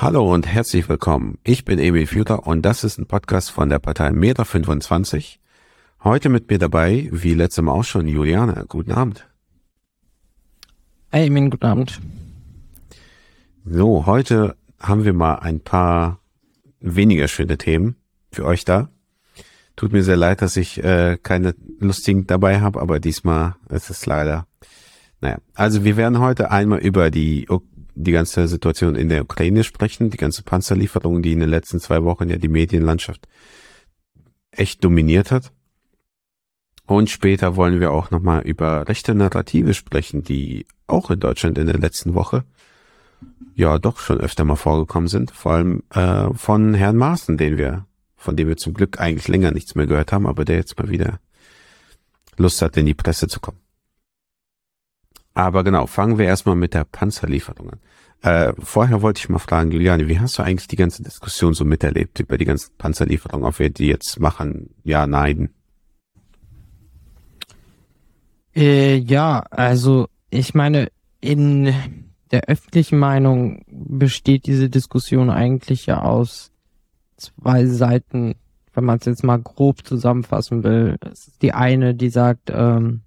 Hallo und herzlich willkommen. Ich bin Emil Führer und das ist ein Podcast von der Partei Meter 25. Heute mit mir dabei, wie letztes Mal auch schon, Juliane. Guten Abend. Hey Emil, guten Abend. So, heute haben wir mal ein paar weniger schöne Themen für euch da. Tut mir sehr leid, dass ich äh, keine lustigen dabei habe, aber diesmal ist es leider. Naja, also wir werden heute einmal über die die ganze Situation in der Ukraine sprechen, die ganze Panzerlieferung, die in den letzten zwei Wochen ja die Medienlandschaft echt dominiert hat. Und später wollen wir auch nochmal über rechte Narrative sprechen, die auch in Deutschland in der letzten Woche ja doch schon öfter mal vorgekommen sind. Vor allem äh, von Herrn Maaßen, den wir, von dem wir zum Glück eigentlich länger nichts mehr gehört haben, aber der jetzt mal wieder Lust hat, in die Presse zu kommen. Aber genau, fangen wir erstmal mit der Panzerlieferung an. Äh, vorher wollte ich mal fragen, Juliane, wie hast du eigentlich die ganze Diskussion so miterlebt über die ganzen Panzerlieferungen, ob wir die jetzt machen? Ja, nein. Äh, ja, also ich meine, in der öffentlichen Meinung besteht diese Diskussion eigentlich ja aus zwei Seiten, wenn man es jetzt mal grob zusammenfassen will. Die eine, die sagt, ähm,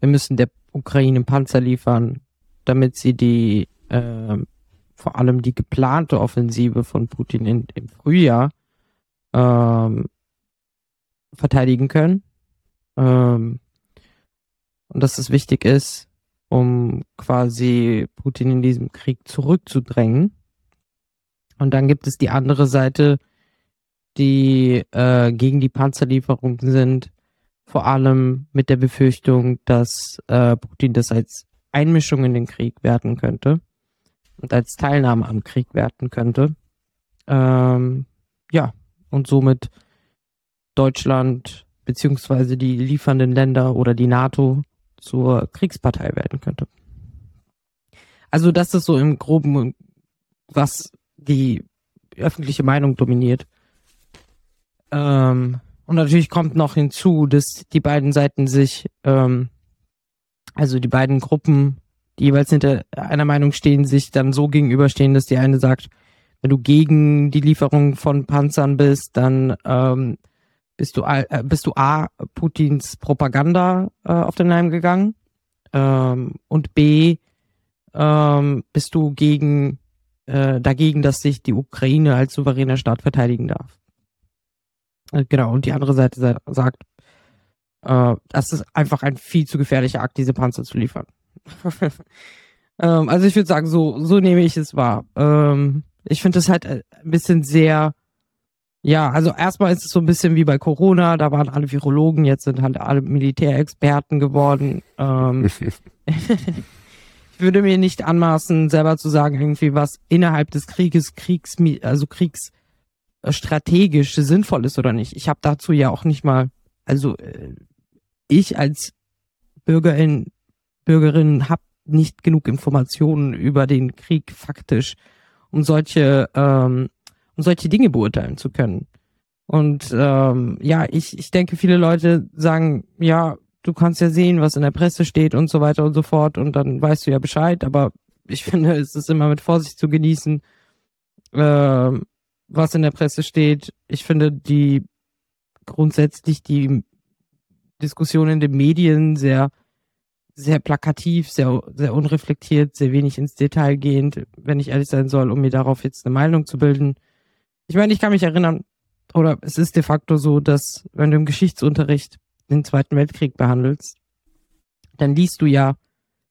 wir müssen der Ukraine Panzer liefern, damit sie die äh, vor allem die geplante Offensive von Putin in, im Frühjahr ähm, verteidigen können. Ähm, und dass es wichtig ist, um quasi Putin in diesem Krieg zurückzudrängen. Und dann gibt es die andere Seite, die äh, gegen die Panzerlieferungen sind, vor allem mit der Befürchtung, dass äh, Putin das als Einmischung in den Krieg werten könnte und als Teilnahme am Krieg werten könnte. Ähm, ja, und somit Deutschland beziehungsweise die liefernden Länder oder die NATO zur Kriegspartei werden könnte. Also das ist so im groben, was die öffentliche Meinung dominiert. Ähm, und natürlich kommt noch hinzu, dass die beiden Seiten sich, ähm, also die beiden Gruppen, die jeweils hinter einer Meinung stehen, sich dann so gegenüberstehen, dass die eine sagt, wenn du gegen die Lieferung von Panzern bist, dann ähm, bist du äh, bist du A, Putins Propaganda äh, auf den Leim gegangen ähm, und B, ähm, bist du gegen äh, dagegen, dass sich die Ukraine als souveräner Staat verteidigen darf. Äh, genau, und die andere Seite sagt, äh, das ist einfach ein viel zu gefährlicher Akt, diese Panzer zu liefern. ähm, also ich würde sagen, so, so nehme ich es wahr. Ähm, ich finde es halt äh, ein bisschen sehr, ja, also erstmal ist es so ein bisschen wie bei Corona, da waren alle Virologen, jetzt sind halt alle Militärexperten geworden. Ähm, ich würde mir nicht anmaßen, selber zu sagen, irgendwie, was innerhalb des Krieges, Kriegs, also Kriegs, strategisch sinnvoll ist oder nicht. Ich habe dazu ja auch nicht mal, also äh, ich als Bürgerin, Bürgerin habe nicht genug Informationen über den Krieg faktisch, um solche, ähm, um solche Dinge beurteilen zu können. Und ähm, ja, ich, ich denke, viele Leute sagen, ja, du kannst ja sehen, was in der Presse steht und so weiter und so fort und dann weißt du ja Bescheid, aber ich finde, es ist immer mit Vorsicht zu genießen. Ähm, was in der Presse steht. Ich finde die grundsätzlich die Diskussion in den Medien sehr, sehr plakativ, sehr, sehr unreflektiert, sehr wenig ins Detail gehend, wenn ich ehrlich sein soll, um mir darauf jetzt eine Meinung zu bilden. Ich meine, ich kann mich erinnern, oder es ist de facto so, dass wenn du im Geschichtsunterricht den Zweiten Weltkrieg behandelst, dann liest du ja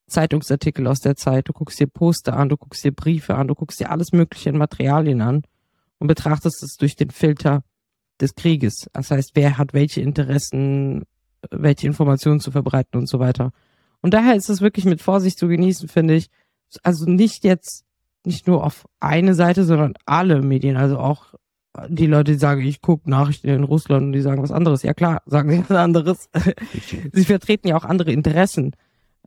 Zeitungsartikel aus der Zeit, du guckst dir Poster an, du guckst dir Briefe an, du guckst dir alles mögliche in Materialien an und betrachtest es durch den Filter des Krieges. Das heißt, wer hat welche Interessen, welche Informationen zu verbreiten und so weiter. Und daher ist es wirklich mit Vorsicht zu genießen, finde ich. Also nicht jetzt, nicht nur auf eine Seite, sondern alle Medien, also auch die Leute, die sagen, ich gucke Nachrichten in Russland und die sagen was anderes. Ja klar, sagen sie was anderes. sie vertreten ja auch andere Interessen.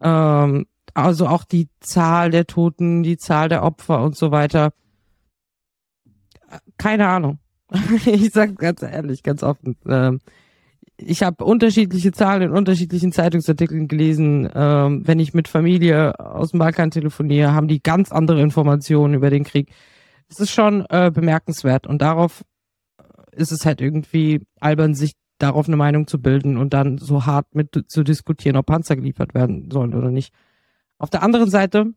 Ähm, also auch die Zahl der Toten, die Zahl der Opfer und so weiter keine Ahnung. ich sag ganz ehrlich, ganz offen. Ähm, ich habe unterschiedliche Zahlen in unterschiedlichen Zeitungsartikeln gelesen. Ähm, wenn ich mit Familie aus dem Balkan telefoniere, haben die ganz andere Informationen über den Krieg. Es ist schon äh, bemerkenswert und darauf ist es halt irgendwie albern, sich darauf eine Meinung zu bilden und dann so hart mit zu diskutieren, ob Panzer geliefert werden sollen oder nicht. Auf der anderen Seite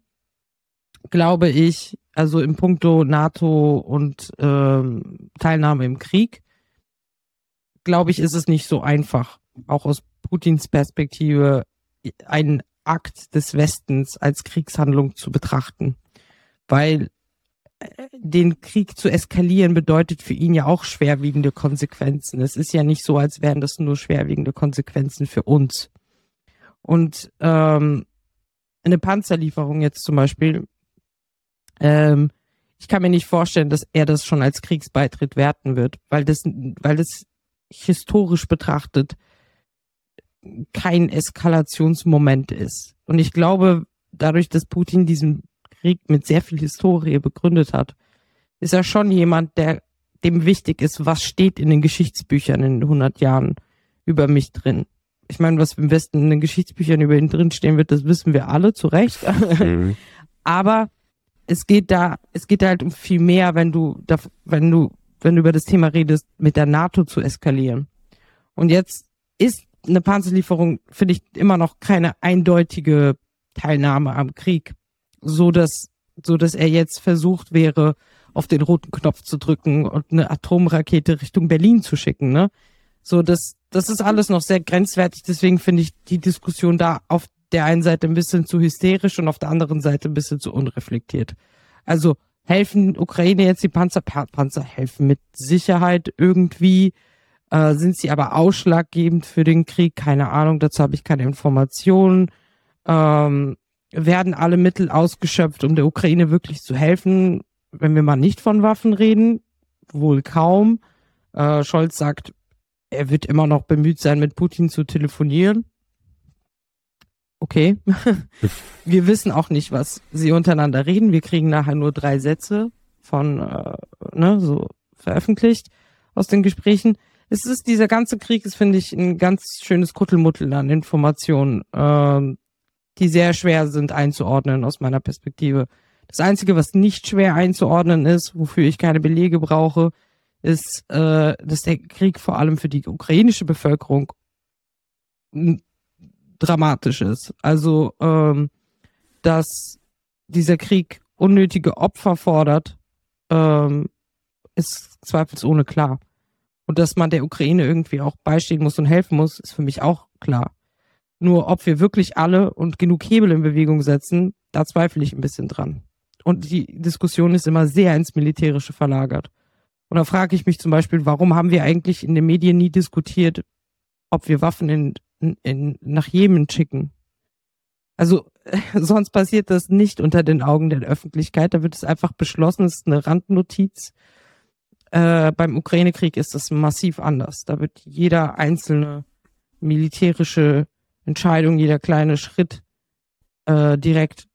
glaube ich, also im Punkto NATO und ähm, Teilnahme im Krieg, glaube ich, ist es nicht so einfach, auch aus Putins Perspektive, einen Akt des Westens als Kriegshandlung zu betrachten. Weil äh, den Krieg zu eskalieren bedeutet für ihn ja auch schwerwiegende Konsequenzen. Es ist ja nicht so, als wären das nur schwerwiegende Konsequenzen für uns. Und ähm, eine Panzerlieferung jetzt zum Beispiel, ähm, ich kann mir nicht vorstellen, dass er das schon als Kriegsbeitritt werten wird, weil das, weil das historisch betrachtet kein Eskalationsmoment ist. Und ich glaube, dadurch, dass Putin diesen Krieg mit sehr viel Historie begründet hat, ist er schon jemand, der dem wichtig ist, was steht in den Geschichtsbüchern in 100 Jahren über mich drin. Ich meine, was im Westen in den Geschichtsbüchern über ihn drinstehen wird, das wissen wir alle zu Recht. Mhm. Aber es geht da, es geht halt um viel mehr, wenn du, wenn du wenn du über das Thema redest, mit der NATO zu eskalieren. Und jetzt ist eine Panzerlieferung, finde ich, immer noch keine eindeutige Teilnahme am Krieg, so dass, so dass er jetzt versucht wäre, auf den roten Knopf zu drücken und eine Atomrakete Richtung Berlin zu schicken, ne? So, das, das ist alles noch sehr grenzwertig. Deswegen finde ich die Diskussion da auf der einen Seite ein bisschen zu hysterisch und auf der anderen Seite ein bisschen zu unreflektiert. Also helfen Ukraine jetzt die Panzer? Panzer helfen mit Sicherheit irgendwie. Äh, sind sie aber ausschlaggebend für den Krieg? Keine Ahnung, dazu habe ich keine Informationen. Ähm, werden alle Mittel ausgeschöpft, um der Ukraine wirklich zu helfen? Wenn wir mal nicht von Waffen reden, wohl kaum. Äh, Scholz sagt, er wird immer noch bemüht sein, mit Putin zu telefonieren okay. wir wissen auch nicht, was sie untereinander reden. Wir kriegen nachher nur drei Sätze von, äh, ne, so veröffentlicht aus den Gesprächen. Es ist, dieser ganze Krieg ist, finde ich, ein ganz schönes Kuttelmuttel an Informationen, ähm, die sehr schwer sind einzuordnen aus meiner Perspektive. Das Einzige, was nicht schwer einzuordnen ist, wofür ich keine Belege brauche, ist, äh, dass der Krieg vor allem für die ukrainische Bevölkerung dramatisch ist. Also, ähm, dass dieser Krieg unnötige Opfer fordert, ähm, ist zweifelsohne klar. Und dass man der Ukraine irgendwie auch beistehen muss und helfen muss, ist für mich auch klar. Nur ob wir wirklich alle und genug Hebel in Bewegung setzen, da zweifle ich ein bisschen dran. Und die Diskussion ist immer sehr ins Militärische verlagert. Und da frage ich mich zum Beispiel, warum haben wir eigentlich in den Medien nie diskutiert, ob wir Waffen in in, nach Jemen schicken. Also sonst passiert das nicht unter den Augen der Öffentlichkeit. Da wird es einfach beschlossen, es ist eine Randnotiz. Äh, beim Ukraine-Krieg ist das massiv anders. Da wird jeder einzelne militärische Entscheidung, jeder kleine Schritt äh, direkt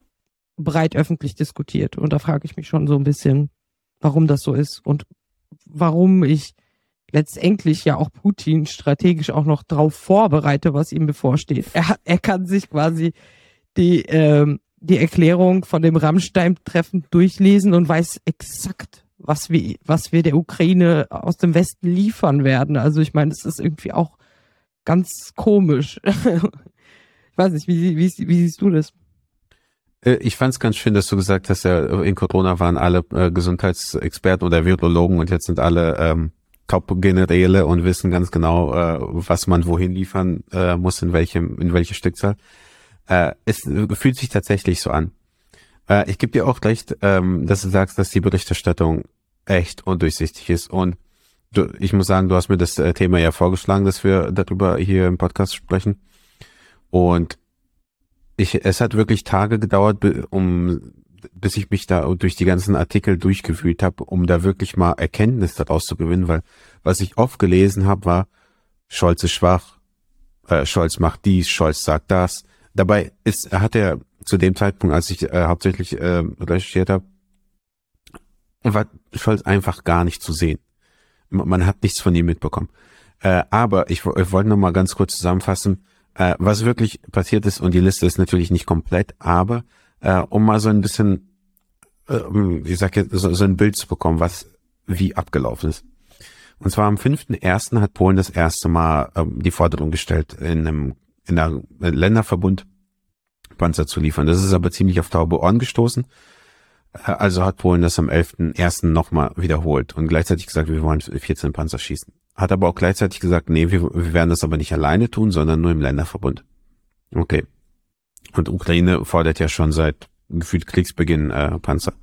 breit öffentlich diskutiert. Und da frage ich mich schon so ein bisschen, warum das so ist und warum ich letztendlich ja auch Putin strategisch auch noch drauf vorbereite, was ihm bevorsteht. Er, er kann sich quasi die, ähm, die Erklärung von dem Rammstein-Treffen durchlesen und weiß exakt, was wir, was wir der Ukraine aus dem Westen liefern werden. Also ich meine, das ist irgendwie auch ganz komisch. ich weiß nicht, wie, wie, wie siehst du das? Äh, ich fand es ganz schön, dass du gesagt hast, ja, in Corona waren alle äh, Gesundheitsexperten oder Virologen und jetzt sind alle ähm, Top-Generäle und wissen ganz genau, äh, was man wohin liefern äh, muss, in welchem, in welche Stückzahl. Äh, es fühlt sich tatsächlich so an. Äh, ich gebe dir auch recht, ähm, dass du sagst, dass die Berichterstattung echt undurchsichtig ist. Und du, ich muss sagen, du hast mir das äh, Thema ja vorgeschlagen, dass wir darüber hier im Podcast sprechen. Und ich, es hat wirklich Tage gedauert, um bis ich mich da durch die ganzen Artikel durchgefühlt habe, um da wirklich mal Erkenntnis daraus zu gewinnen, weil was ich oft gelesen habe, war, Scholz ist schwach, äh, Scholz macht dies, Scholz sagt das. Dabei ist, hat er zu dem Zeitpunkt, als ich äh, hauptsächlich äh, recherchiert habe, war Scholz einfach gar nicht zu sehen. Man hat nichts von ihm mitbekommen. Äh, aber ich, ich wollte noch mal ganz kurz zusammenfassen, äh, was wirklich passiert ist. Und die Liste ist natürlich nicht komplett, aber äh, um mal so ein bisschen, äh, ich sag jetzt, so, so ein Bild zu bekommen, was wie abgelaufen ist. Und zwar am 5.1. hat Polen das erste Mal ähm, die Forderung gestellt, in einem, in einem Länderverbund Panzer zu liefern. Das ist aber ziemlich auf taube Ohren gestoßen. Äh, also hat Polen das am 11.1. nochmal wiederholt und gleichzeitig gesagt, wir wollen 14 Panzer schießen. Hat aber auch gleichzeitig gesagt, nee, wir, wir werden das aber nicht alleine tun, sondern nur im Länderverbund. Okay. Und Ukraine fordert ja schon seit gefühlt Kriegsbeginn äh, Panzer.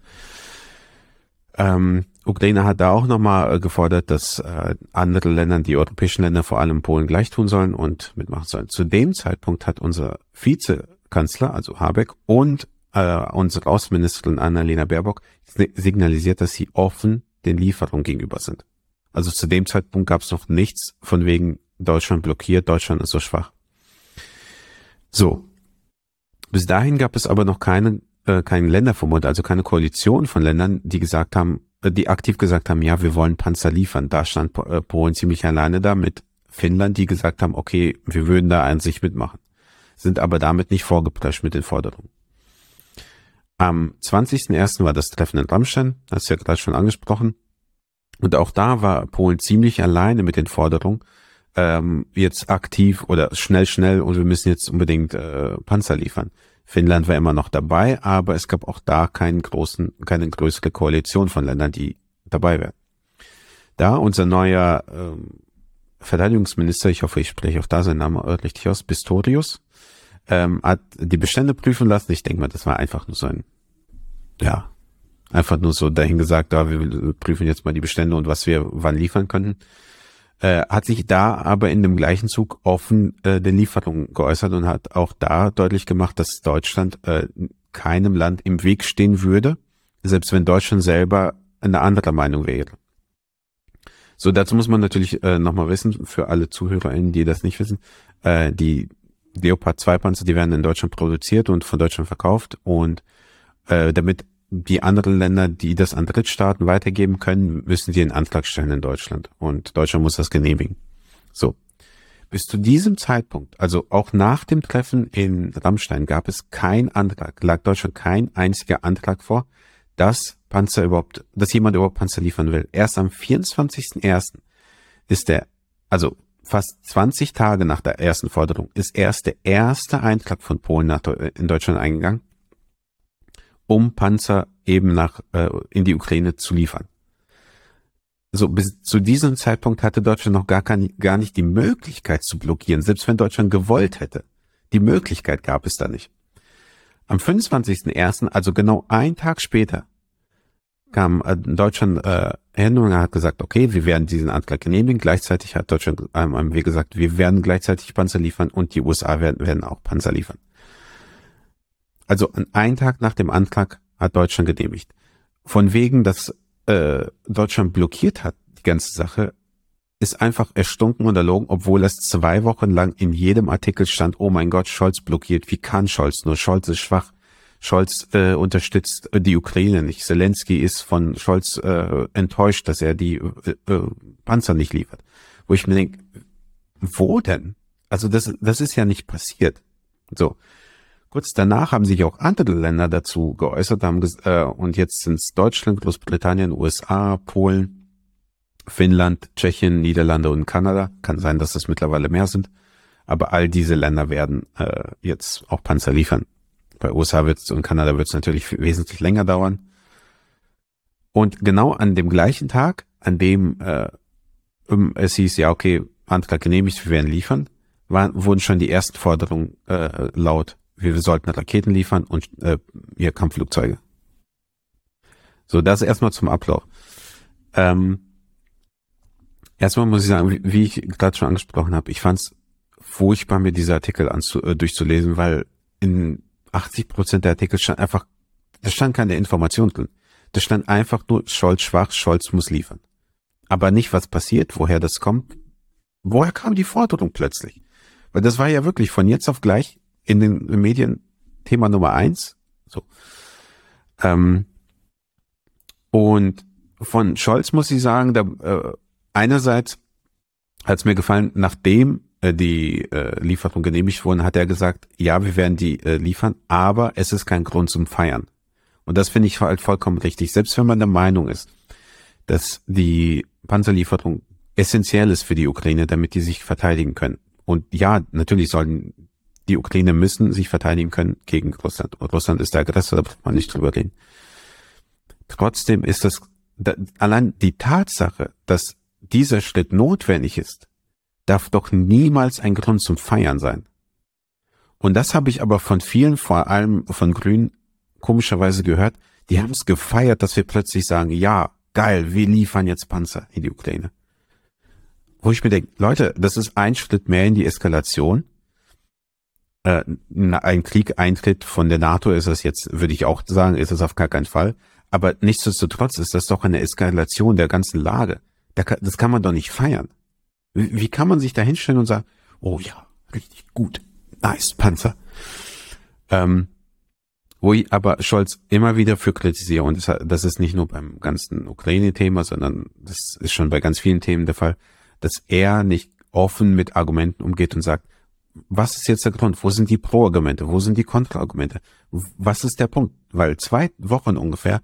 Ähm, Ukraine hat da auch nochmal äh, gefordert, dass äh, andere Länder, die europäischen Länder, vor allem Polen, gleich tun sollen und mitmachen sollen. Zu dem Zeitpunkt hat unser Vizekanzler, also Habeck, und äh, unsere Außenministerin Annalena Baerbock signalisiert, dass sie offen den Lieferungen gegenüber sind. Also zu dem Zeitpunkt gab es noch nichts von wegen Deutschland blockiert, Deutschland ist so schwach. So. Bis dahin gab es aber noch keinen äh, keinen Länderverbund, also keine Koalition von Ländern, die gesagt haben, äh, die aktiv gesagt haben, ja, wir wollen Panzer liefern. Da stand äh, Polen ziemlich alleine da mit Finnland, die gesagt haben, okay, wir würden da an sich mitmachen, sind aber damit nicht vorgeprescht mit den Forderungen. Am 20.01. war das Treffen in Rammstein, hast du ja gerade schon angesprochen. Und auch da war Polen ziemlich alleine mit den Forderungen, ähm, jetzt aktiv oder schnell, schnell und wir müssen jetzt unbedingt äh, Panzer liefern. Finnland war immer noch dabei, aber es gab auch da keinen großen, keine größere Koalition von Ländern, die dabei wären. Da unser neuer ähm, Verteidigungsminister, ich hoffe, ich spreche auch da seinen Namen richtig aus, Pistorius, ähm, hat die Bestände prüfen lassen. Ich denke mal, das war einfach nur so ein, ja, einfach nur so dahin gesagt, da wir prüfen jetzt mal die Bestände und was wir wann liefern können äh, hat sich da aber in dem gleichen Zug offen äh, den Lieferungen geäußert und hat auch da deutlich gemacht, dass Deutschland äh, keinem Land im Weg stehen würde, selbst wenn Deutschland selber eine andere Meinung wäre. So, dazu muss man natürlich äh, nochmal wissen, für alle ZuhörerInnen, die das nicht wissen, äh, die Leopard 2 Panzer, die werden in Deutschland produziert und von Deutschland verkauft und äh, damit die anderen Länder, die das an Drittstaaten weitergeben können, müssen die einen Antrag stellen in Deutschland. Und Deutschland muss das genehmigen. So. Bis zu diesem Zeitpunkt, also auch nach dem Treffen in Rammstein, gab es kein Antrag, lag Deutschland kein einziger Antrag vor, dass Panzer überhaupt, dass jemand überhaupt Panzer liefern will. Erst am 24.01. ist der, also fast 20 Tage nach der ersten Forderung, ist erst der erste Eintrag von Polen nach, in Deutschland eingegangen um Panzer eben nach äh, in die Ukraine zu liefern. So bis zu diesem Zeitpunkt hatte Deutschland noch gar, kein, gar nicht die Möglichkeit zu blockieren, selbst wenn Deutschland gewollt hätte. Die Möglichkeit gab es da nicht. Am 25.01., also genau ein Tag später, kam äh, Deutschland äh, hin und hat gesagt, okay, wir werden diesen Antrag genehmigen. Gleichzeitig hat Deutschland ähm, wie gesagt, wir werden gleichzeitig Panzer liefern und die USA werden, werden auch Panzer liefern. Also einen Tag nach dem Antrag hat Deutschland genehmigt. Von wegen, dass äh, Deutschland blockiert hat, die ganze Sache, ist einfach erstunken und erlogen, obwohl es zwei Wochen lang in jedem Artikel stand, oh mein Gott, Scholz blockiert. Wie kann Scholz nur? Scholz ist schwach. Scholz äh, unterstützt die Ukraine nicht. Zelensky ist von Scholz äh, enttäuscht, dass er die äh, äh, Panzer nicht liefert. Wo ich mir denke, wo denn? Also das, das ist ja nicht passiert. So. Kurz danach haben sich auch andere Länder dazu geäußert haben, äh, und jetzt sind es Deutschland, Großbritannien, USA, Polen, Finnland, Tschechien, Niederlande und Kanada. Kann sein, dass es mittlerweile mehr sind. Aber all diese Länder werden äh, jetzt auch Panzer liefern. Bei USA wird's und Kanada wird es natürlich wesentlich länger dauern. Und genau an dem gleichen Tag, an dem äh, es hieß, ja, okay, Antrag genehmigt, wir werden liefern, waren, wurden schon die ersten Forderungen äh, laut wir sollten Raketen liefern und äh, ihr Kampfflugzeuge. So, das erstmal zum Ablauf. Ähm, erstmal muss ich sagen, wie, wie ich gerade schon angesprochen habe, ich fand es furchtbar, mir diese Artikel anzu, äh, durchzulesen, weil in 80 Prozent der Artikel stand einfach, da stand keine Information drin. Da stand einfach nur Scholz schwach, Scholz muss liefern. Aber nicht, was passiert, woher das kommt. Woher kam die Forderung plötzlich? Weil das war ja wirklich von jetzt auf gleich in den Medien Thema Nummer eins. So. Ähm, und von Scholz muss ich sagen, da, äh, einerseits hat es mir gefallen, nachdem äh, die äh, Lieferung genehmigt wurden, hat er gesagt, ja, wir werden die äh, liefern, aber es ist kein Grund zum Feiern. Und das finde ich halt vollkommen richtig. Selbst wenn man der Meinung ist, dass die Panzerlieferung essentiell ist für die Ukraine, damit die sich verteidigen können. Und ja, natürlich sollen die Ukraine müssen sich verteidigen können gegen Russland. Und Russland ist der Aggressor, da braucht man nicht drüber reden. Trotzdem ist das, da, allein die Tatsache, dass dieser Schritt notwendig ist, darf doch niemals ein Grund zum Feiern sein. Und das habe ich aber von vielen, vor allem von Grünen, komischerweise gehört, die haben es gefeiert, dass wir plötzlich sagen, ja, geil, wir liefern jetzt Panzer in die Ukraine. Wo ich mir denke, Leute, das ist ein Schritt mehr in die Eskalation. Äh, ein Krieg eintritt von der NATO ist es jetzt, würde ich auch sagen, ist es auf gar keinen Fall. Aber nichtsdestotrotz ist das doch eine Eskalation der ganzen Lage. Das kann man doch nicht feiern. Wie kann man sich da hinstellen und sagen, oh ja, richtig gut, nice, Panzer. Ähm, wo ich aber Scholz immer wieder für kritisiere, und das, das ist nicht nur beim ganzen Ukraine-Thema, sondern das ist schon bei ganz vielen Themen der Fall, dass er nicht offen mit Argumenten umgeht und sagt, was ist jetzt der Grund? Wo sind die Pro-Argumente? Wo sind die Kontra-Argumente? Was ist der Punkt? Weil zwei Wochen ungefähr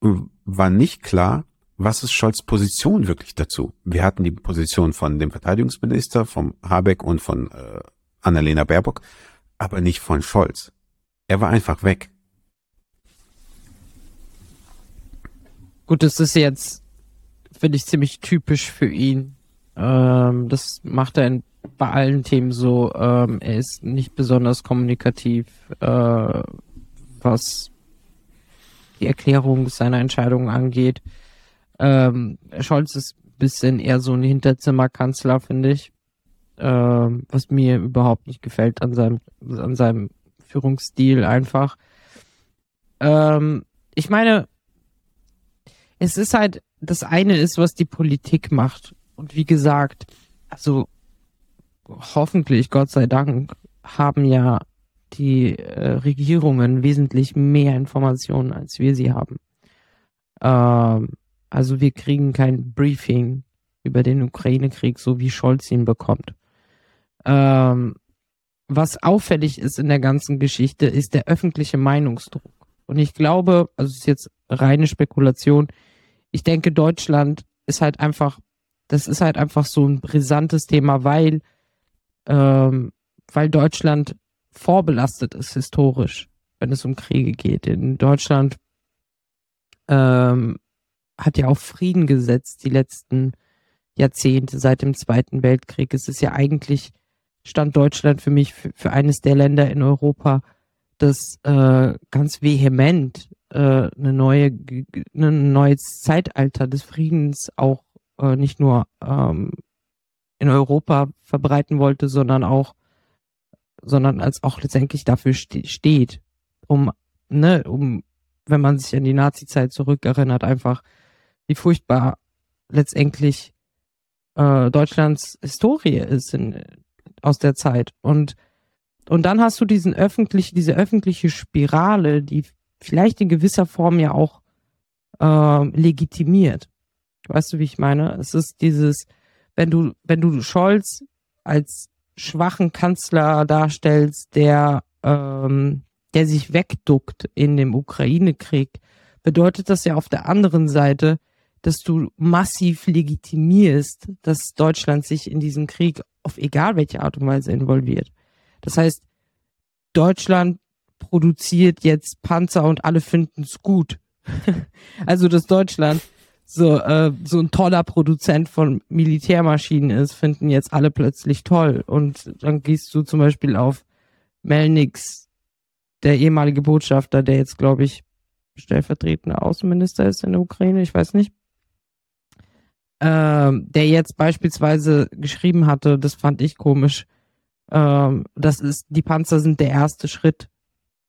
war nicht klar, was ist Scholz Position wirklich dazu? Wir hatten die Position von dem Verteidigungsminister, vom Habeck und von äh, Annalena Baerbock, aber nicht von Scholz. Er war einfach weg. Gut, das ist jetzt, finde ich, ziemlich typisch für ihn. Ähm, das macht er in, bei allen Themen so. Ähm, er ist nicht besonders kommunikativ, äh, was die Erklärung seiner Entscheidungen angeht. Ähm, Scholz ist ein bisschen eher so ein Hinterzimmerkanzler, finde ich. Ähm, was mir überhaupt nicht gefällt an seinem, an seinem Führungsstil einfach. Ähm, ich meine, es ist halt, das eine ist, was die Politik macht. Und wie gesagt, also hoffentlich, Gott sei Dank, haben ja die äh, Regierungen wesentlich mehr Informationen, als wir sie haben. Ähm, also wir kriegen kein Briefing über den Ukraine-Krieg, so wie Scholz ihn bekommt. Ähm, was auffällig ist in der ganzen Geschichte, ist der öffentliche Meinungsdruck. Und ich glaube, also es ist jetzt reine Spekulation, ich denke, Deutschland ist halt einfach, das ist halt einfach so ein brisantes Thema, weil, ähm, weil Deutschland vorbelastet ist historisch, wenn es um Kriege geht. In Deutschland ähm, hat ja auch Frieden gesetzt die letzten Jahrzehnte seit dem Zweiten Weltkrieg. Es ist ja eigentlich, stand Deutschland für mich für, für eines der Länder in Europa, das äh, ganz vehement äh, eine neue, ein neues Zeitalter des Friedens auch äh, nicht nur ähm, in Europa verbreiten wollte, sondern auch, sondern als auch letztendlich dafür ste steht, um, ne, um, wenn man sich an die Nazi-Zeit zurückerinnert, einfach wie furchtbar letztendlich äh, Deutschlands Historie ist in, aus der Zeit. Und, und dann hast du diesen öffentlich, diese öffentliche Spirale, die vielleicht in gewisser Form ja auch äh, legitimiert. Weißt du, wie ich meine? Es ist dieses, wenn du, wenn du Scholz als schwachen Kanzler darstellst, der, ähm, der sich wegduckt in dem Ukraine-Krieg, bedeutet das ja auf der anderen Seite, dass du massiv legitimierst, dass Deutschland sich in diesen Krieg auf egal welche Art und Weise involviert. Das heißt, Deutschland produziert jetzt Panzer und alle finden es gut. also, dass Deutschland so, äh, so ein toller Produzent von Militärmaschinen ist, finden jetzt alle plötzlich toll. Und dann gehst du zum Beispiel auf Melnix, der ehemalige Botschafter, der jetzt, glaube ich, stellvertretender Außenminister ist in der Ukraine, ich weiß nicht ähm, der jetzt beispielsweise geschrieben hatte, das fand ich komisch, ähm, das ist, die Panzer sind der erste Schritt.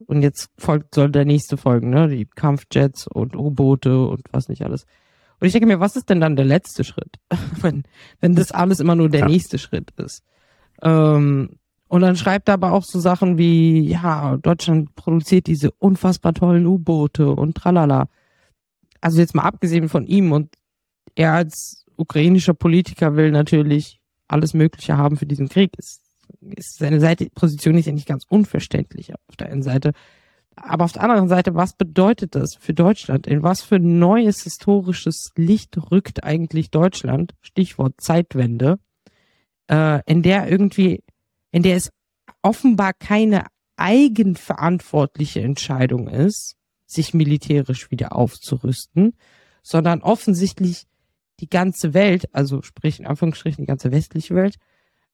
Und jetzt folgt, soll der nächste folgen, ne? Die Kampfjets und U-Boote und was nicht alles. Und ich denke mir, was ist denn dann der letzte Schritt? wenn, wenn das alles immer nur der ja. nächste Schritt ist. Ähm, und dann schreibt er aber auch so Sachen wie, ja, Deutschland produziert diese unfassbar tollen U-Boote und tralala. Also jetzt mal abgesehen von ihm und er als ukrainischer Politiker will natürlich alles Mögliche haben für diesen Krieg. Ist, ist seine Seite, Position ist ja nicht ganz unverständlich auf der einen Seite. Aber auf der anderen Seite, was bedeutet das für Deutschland? In was für neues historisches Licht rückt eigentlich Deutschland? Stichwort Zeitwende, äh, in der irgendwie, in der es offenbar keine eigenverantwortliche Entscheidung ist, sich militärisch wieder aufzurüsten, sondern offensichtlich die ganze Welt, also sprich in Anführungsstrichen die ganze westliche Welt,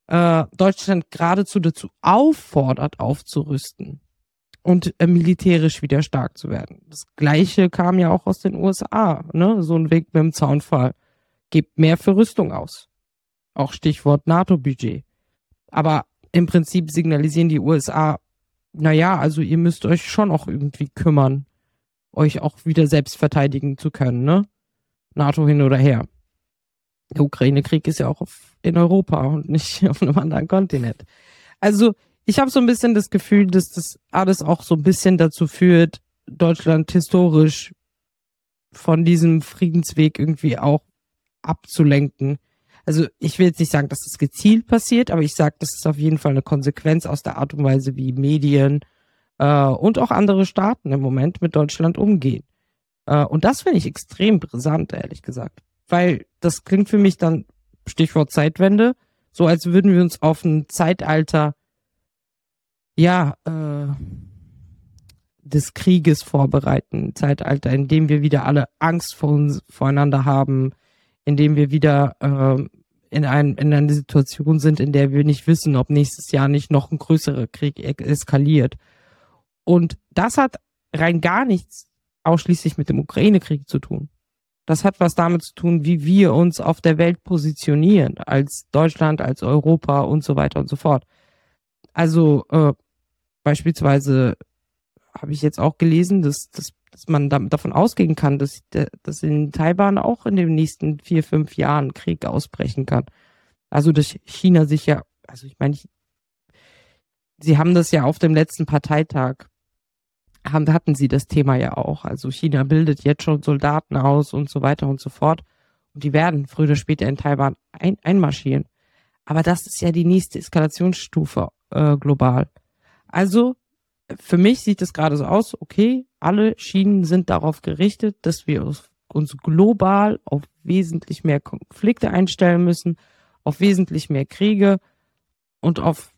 äh, Deutschland geradezu dazu auffordert, aufzurüsten und äh, militärisch wieder stark zu werden. Das gleiche kam ja auch aus den USA, ne? So ein Weg mit dem Zaunfall. Gebt mehr für Rüstung aus. Auch Stichwort NATO-Budget. Aber im Prinzip signalisieren die USA, naja, also ihr müsst euch schon auch irgendwie kümmern, euch auch wieder selbst verteidigen zu können, ne? NATO hin oder her. Der Ukraine-Krieg ist ja auch auf, in Europa und nicht auf einem anderen Kontinent. Also ich habe so ein bisschen das Gefühl, dass das alles auch so ein bisschen dazu führt, Deutschland historisch von diesem Friedensweg irgendwie auch abzulenken. Also ich will jetzt nicht sagen, dass das gezielt passiert, aber ich sage, das ist auf jeden Fall eine Konsequenz aus der Art und Weise, wie Medien äh, und auch andere Staaten im Moment mit Deutschland umgehen. Äh, und das finde ich extrem brisant, ehrlich gesagt. Weil das klingt für mich dann, Stichwort Zeitwende, so als würden wir uns auf ein Zeitalter ja, äh, des Krieges vorbereiten. Zeitalter, in dem wir wieder alle Angst vor uns, voreinander haben, in dem wir wieder äh, in, ein, in einer Situation sind, in der wir nicht wissen, ob nächstes Jahr nicht noch ein größerer Krieg eskaliert. Und das hat rein gar nichts ausschließlich mit dem Ukraine-Krieg zu tun. Das hat was damit zu tun, wie wir uns auf der Welt positionieren, als Deutschland, als Europa und so weiter und so fort. Also äh, Beispielsweise habe ich jetzt auch gelesen, dass, dass, dass man da, davon ausgehen kann, dass, dass in Taiwan auch in den nächsten vier, fünf Jahren Krieg ausbrechen kann. Also dass China sich ja, also ich meine, sie haben das ja auf dem letzten Parteitag, haben, hatten sie das Thema ja auch. Also China bildet jetzt schon Soldaten aus und so weiter und so fort. Und die werden früher oder später in Taiwan ein, einmarschieren. Aber das ist ja die nächste Eskalationsstufe äh, global. Also für mich sieht es gerade so aus, okay, alle Schienen sind darauf gerichtet, dass wir uns global auf wesentlich mehr Konflikte einstellen müssen, auf wesentlich mehr Kriege und auf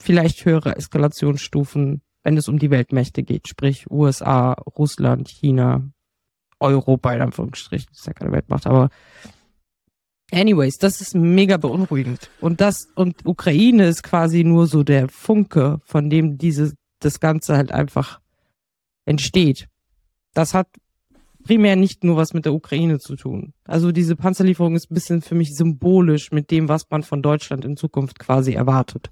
vielleicht höhere Eskalationsstufen, wenn es um die Weltmächte geht, sprich USA, Russland, China, Europa in Anführungsstrichen, das ist ja keine Weltmacht, aber Anyways, das ist mega beunruhigend. Und das, und Ukraine ist quasi nur so der Funke, von dem diese, das Ganze halt einfach entsteht. Das hat primär nicht nur was mit der Ukraine zu tun. Also diese Panzerlieferung ist ein bisschen für mich symbolisch mit dem, was man von Deutschland in Zukunft quasi erwartet.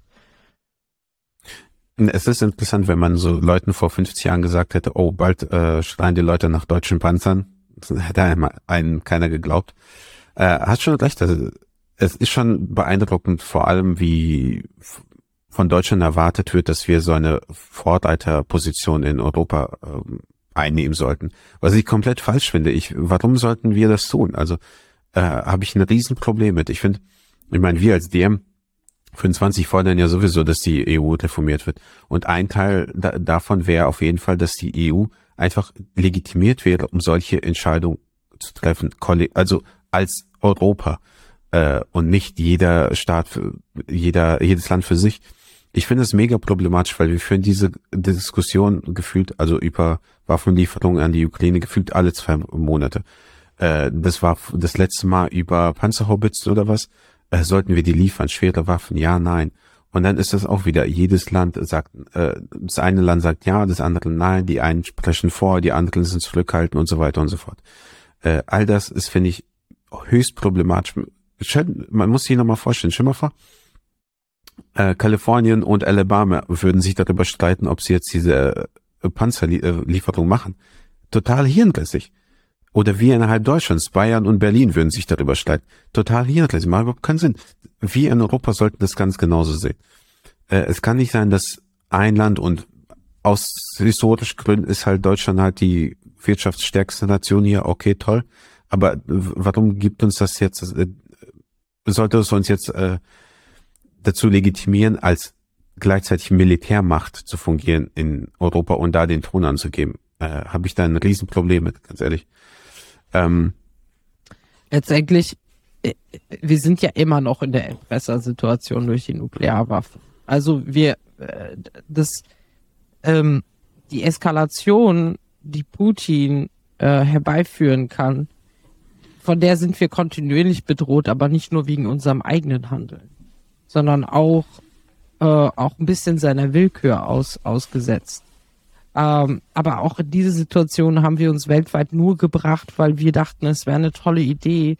Es ist interessant, wenn man so Leuten vor 50 Jahren gesagt hätte, oh, bald äh, schreien die Leute nach deutschen Panzern. Das hätte einem keiner geglaubt. Äh, hast schon recht, also es ist schon beeindruckend, vor allem wie von Deutschland erwartet wird, dass wir so eine Vorreiterposition in Europa ähm, einnehmen sollten. Was ich komplett falsch finde. Ich, warum sollten wir das tun? Also äh, habe ich ein Riesenproblem mit. Ich finde, ich meine, wir als DM 25 fordern ja sowieso, dass die EU reformiert wird. Und ein Teil da, davon wäre auf jeden Fall, dass die EU einfach legitimiert wäre, um solche Entscheidungen zu treffen. Also als Europa äh, und nicht jeder Staat, jeder, jedes Land für sich. Ich finde es mega problematisch, weil wir führen diese Diskussion gefühlt, also über Waffenlieferungen an die Ukraine gefühlt alle zwei Monate. Äh, das war das letzte Mal über Panzerhaubitzen oder was. Äh, sollten wir die liefern? Schwere Waffen? Ja, nein. Und dann ist das auch wieder, jedes Land sagt, äh, das eine Land sagt ja, das andere nein, die einen sprechen vor, die anderen sind zurückhaltend und so weiter und so fort. Äh, all das ist, finde ich, höchst problematisch. Man muss sich nochmal vorstellen, stell mal vor, äh, Kalifornien und Alabama würden sich darüber streiten, ob sie jetzt diese äh, Panzerlieferung machen. Total hirnrissig. Oder wie innerhalb Deutschlands, Bayern und Berlin würden sich darüber streiten. Total hirnrissig, macht überhaupt keinen Sinn. Wir in Europa sollten das ganz genauso sehen. Äh, es kann nicht sein, dass ein Land und aus historischen Gründen ist halt Deutschland halt die wirtschaftsstärkste Nation hier, okay, toll aber warum gibt uns das jetzt, äh, sollte es uns jetzt äh, dazu legitimieren, als gleichzeitig Militärmacht zu fungieren in Europa und da den Thron anzugeben? Äh, Habe ich da ein Riesenproblem mit, ganz ehrlich. Ähm, Letztendlich, äh, wir sind ja immer noch in der Entwässersituation durch die Nuklearwaffen. Also wir, äh, das, ähm, die Eskalation, die Putin äh, herbeiführen kann, von der sind wir kontinuierlich bedroht, aber nicht nur wegen unserem eigenen Handeln, sondern auch, äh, auch ein bisschen seiner Willkür aus, ausgesetzt. Ähm, aber auch in diese Situation haben wir uns weltweit nur gebracht, weil wir dachten, es wäre eine tolle Idee,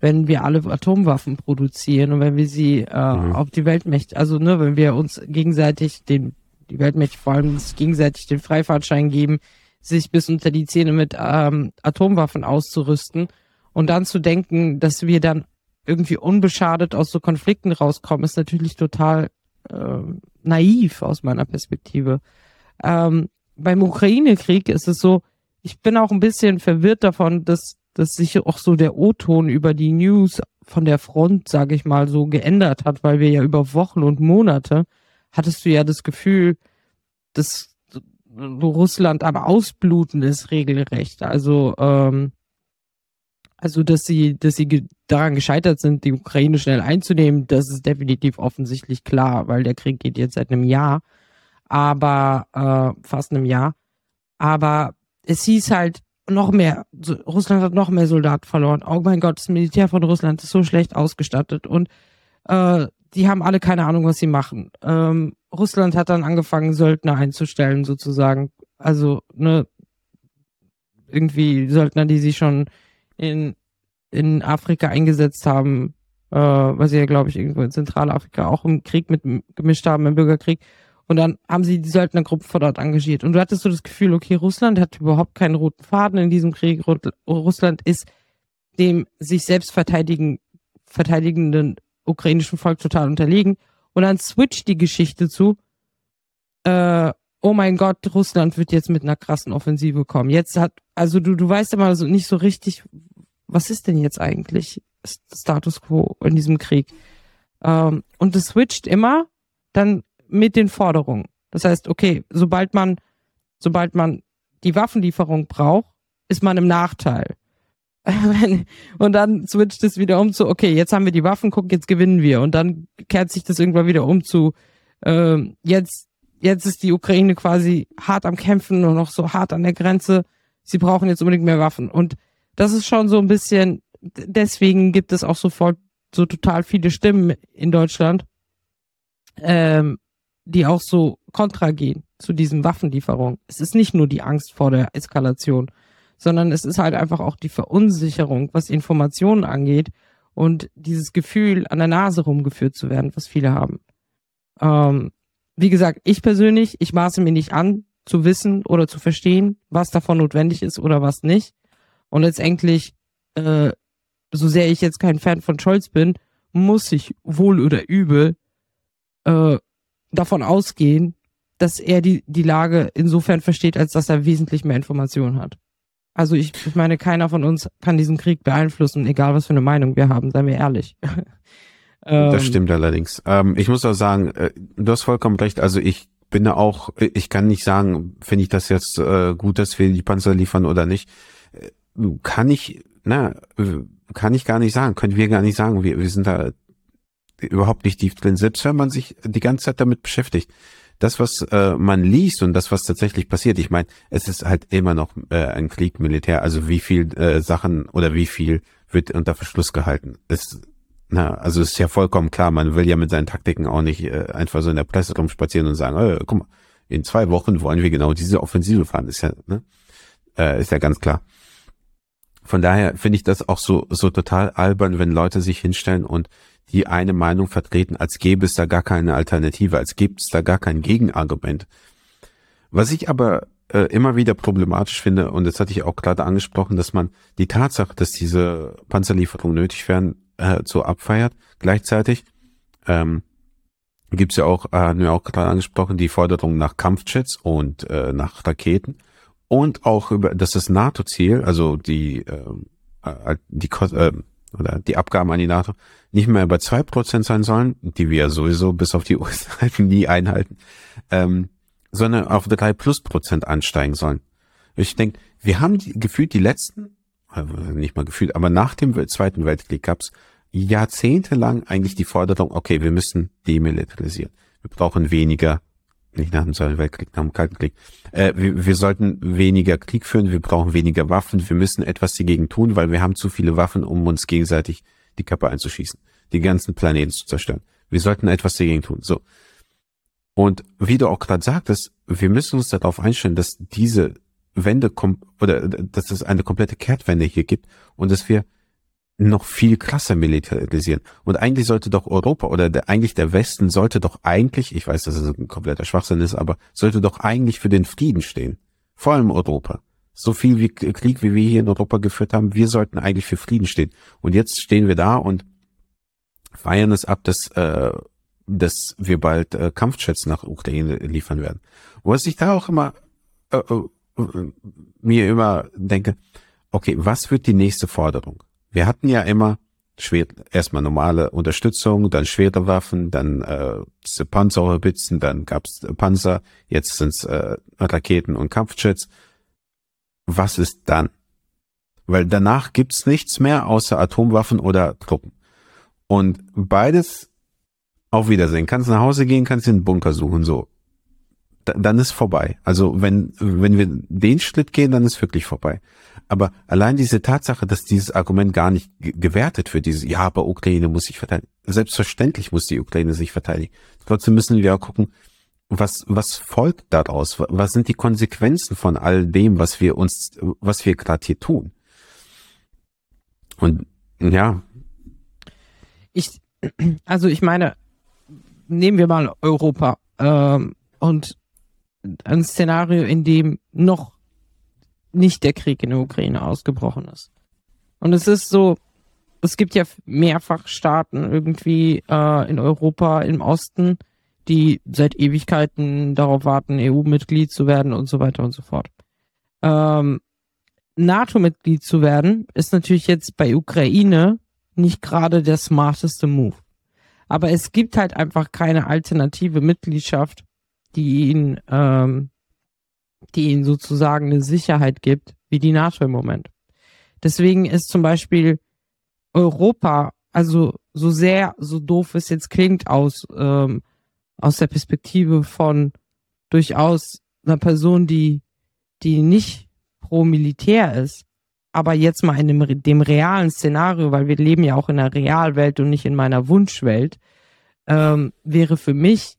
wenn wir alle Atomwaffen produzieren und wenn wir sie äh, mhm. auf die Weltmächte, also ne, wenn wir uns gegenseitig den, die Weltmächte vor allem gegenseitig den Freifahrtschein geben, sich bis unter die Zähne mit ähm, Atomwaffen auszurüsten und dann zu denken, dass wir dann irgendwie unbeschadet aus so Konflikten rauskommen, ist natürlich total äh, naiv aus meiner Perspektive. Ähm, beim Ukraine-Krieg ist es so, ich bin auch ein bisschen verwirrt davon, dass, dass sich auch so der O-Ton über die News von der Front, sage ich mal, so geändert hat, weil wir ja über Wochen und Monate hattest du ja das Gefühl, dass Russland am Ausbluten ist regelrecht. Also ähm, also dass sie, dass sie daran gescheitert sind, die Ukraine schnell einzunehmen, das ist definitiv offensichtlich klar, weil der Krieg geht jetzt seit einem Jahr aber äh, fast einem Jahr. Aber es hieß halt noch mehr, Russland hat noch mehr Soldaten verloren. Oh mein Gott, das Militär von Russland ist so schlecht ausgestattet und äh, die haben alle keine Ahnung, was sie machen. Ähm, Russland hat dann angefangen, Söldner einzustellen, sozusagen. Also, ne, irgendwie Söldner, die sie schon in, in Afrika eingesetzt haben, äh, was sie ja, glaube ich, irgendwo in Zentralafrika auch im Krieg mit gemischt haben, im Bürgerkrieg. Und dann haben sie die Söldnergruppe vor dort engagiert. Und du hattest so das Gefühl, okay, Russland hat überhaupt keinen roten Faden in diesem Krieg. Russland ist dem sich selbst verteidigen, verteidigenden ukrainischen Volk total unterlegen. Und dann switcht die Geschichte zu, äh, oh mein Gott, Russland wird jetzt mit einer krassen Offensive kommen. Jetzt hat, also du, du weißt immer so nicht so richtig, was ist denn jetzt eigentlich Status quo in diesem Krieg? Ähm, und es switcht immer, dann mit den Forderungen. Das heißt, okay, sobald man, sobald man die Waffenlieferung braucht, ist man im Nachteil. und dann switcht es wieder um zu, okay, jetzt haben wir die Waffen, guck, jetzt gewinnen wir. Und dann kehrt sich das irgendwann wieder um zu, äh, jetzt, jetzt ist die Ukraine quasi hart am Kämpfen und noch so hart an der Grenze. Sie brauchen jetzt unbedingt mehr Waffen. Und das ist schon so ein bisschen, deswegen gibt es auch sofort so total viele Stimmen in Deutschland, ähm, die auch so kontra gehen zu diesen Waffenlieferungen. Es ist nicht nur die Angst vor der Eskalation, sondern es ist halt einfach auch die Verunsicherung, was Informationen angeht und dieses Gefühl, an der Nase rumgeführt zu werden, was viele haben. Ähm, wie gesagt, ich persönlich, ich maße mir nicht an, zu wissen oder zu verstehen, was davon notwendig ist oder was nicht. Und letztendlich, äh, so sehr ich jetzt kein Fan von Scholz bin, muss ich wohl oder übel äh, davon ausgehen, dass er die, die Lage insofern versteht, als dass er wesentlich mehr Informationen hat. Also ich, ich meine, keiner von uns kann diesen Krieg beeinflussen, egal was für eine Meinung wir haben, seien wir ehrlich. das ähm, stimmt allerdings. Ähm, ich muss auch sagen, äh, du hast vollkommen recht. Also ich bin da auch, ich kann nicht sagen, finde ich das jetzt äh, gut, dass wir die Panzer liefern oder nicht. Äh, kann ich, na, kann ich gar nicht sagen, können wir gar nicht sagen. Wir, wir sind da überhaupt nicht tief drin, selbst wenn man sich die ganze Zeit damit beschäftigt. Das, was äh, man liest und das, was tatsächlich passiert, ich meine, es ist halt immer noch äh, ein Krieg Militär, also wie viel äh, Sachen oder wie viel wird unter Verschluss gehalten. Es, na, also es ist ja vollkommen klar, man will ja mit seinen Taktiken auch nicht äh, einfach so in der Presse rumspazieren und sagen, äh, guck mal, in zwei Wochen wollen wir genau diese Offensive fahren, ist ja, ne? äh, ist ja ganz klar. Von daher finde ich das auch so, so total albern, wenn Leute sich hinstellen und die eine Meinung vertreten, als gäbe es da gar keine Alternative, als gibt es da gar kein Gegenargument. Was ich aber äh, immer wieder problematisch finde, und das hatte ich auch gerade angesprochen, dass man die Tatsache, dass diese Panzerlieferungen nötig wären, äh, so abfeiert. Gleichzeitig ähm, gibt es ja auch, äh, haben wir auch gerade angesprochen, die Forderung nach Kampfjets und äh, nach Raketen und auch über das ist NATO-Ziel, also die äh, äh, die äh, oder die Abgaben an die NATO nicht mehr über zwei Prozent sein sollen, die wir sowieso bis auf die USA nie einhalten, ähm, sondern auf drei plus Prozent ansteigen sollen. Ich denke, wir haben die, gefühlt die letzten, nicht mal gefühlt, aber nach dem Zweiten Weltkrieg gab's jahrzehntelang eigentlich die Forderung, okay, wir müssen demilitarisieren. Wir brauchen weniger, nicht nach dem Zweiten Weltkrieg, nach dem Kalten Krieg. Äh, wir, wir sollten weniger Krieg führen, wir brauchen weniger Waffen, wir müssen etwas dagegen tun, weil wir haben zu viele Waffen, um uns gegenseitig die Kappe einzuschießen, die ganzen Planeten zu zerstören. Wir sollten etwas dagegen tun. So. Und wie du auch gerade sagtest, wir müssen uns darauf einstellen, dass diese Wende kommt oder dass es eine komplette Kehrtwende hier gibt und dass wir noch viel krasser militarisieren. Und eigentlich sollte doch Europa oder der, eigentlich der Westen sollte doch eigentlich, ich weiß, dass es ein kompletter Schwachsinn ist, aber sollte doch eigentlich für den Frieden stehen. Vor allem Europa. So viel wie Krieg, wie wir hier in Europa geführt haben, wir sollten eigentlich für Frieden stehen. Und jetzt stehen wir da und feiern es ab, dass, äh, dass wir bald äh, Kampfjets nach Ukraine liefern werden. Was ich da auch immer äh, äh, mir immer denke, okay, was wird die nächste Forderung? Wir hatten ja immer schwer, erstmal normale Unterstützung, dann schwere Waffen, dann äh, Panzerhaubitzen, dann gab's Panzer, jetzt sind's äh, Raketen und Kampfjets. Was ist dann? Weil danach gibt's nichts mehr außer Atomwaffen oder Truppen. Und beides auf Wiedersehen. Kannst nach Hause gehen, kannst den Bunker suchen, so. Da, dann ist vorbei. Also wenn, wenn wir den Schritt gehen, dann ist wirklich vorbei. Aber allein diese Tatsache, dass dieses Argument gar nicht gewertet wird, dieses, ja, aber Ukraine muss sich verteidigen. Selbstverständlich muss die Ukraine sich verteidigen. Trotzdem müssen wir auch gucken, was, was folgt daraus? Was sind die Konsequenzen von all dem, was wir uns, was wir gerade hier tun? Und ja. Ich, also ich meine, nehmen wir mal Europa ähm, und ein Szenario, in dem noch nicht der Krieg in der Ukraine ausgebrochen ist. Und es ist so, es gibt ja mehrfach Staaten irgendwie äh, in Europa im Osten, die seit Ewigkeiten darauf warten, EU-Mitglied zu werden und so weiter und so fort. Ähm, NATO-Mitglied zu werden, ist natürlich jetzt bei Ukraine nicht gerade der smarteste Move. Aber es gibt halt einfach keine alternative Mitgliedschaft, die ihn ähm, die ihnen sozusagen eine Sicherheit gibt, wie die NATO im Moment. Deswegen ist zum Beispiel Europa, also so sehr, so doof es jetzt klingt, aus, ähm, aus der Perspektive von durchaus einer Person, die, die nicht pro Militär ist, aber jetzt mal in dem, dem realen Szenario, weil wir leben ja auch in einer Realwelt und nicht in meiner Wunschwelt, ähm, wäre für mich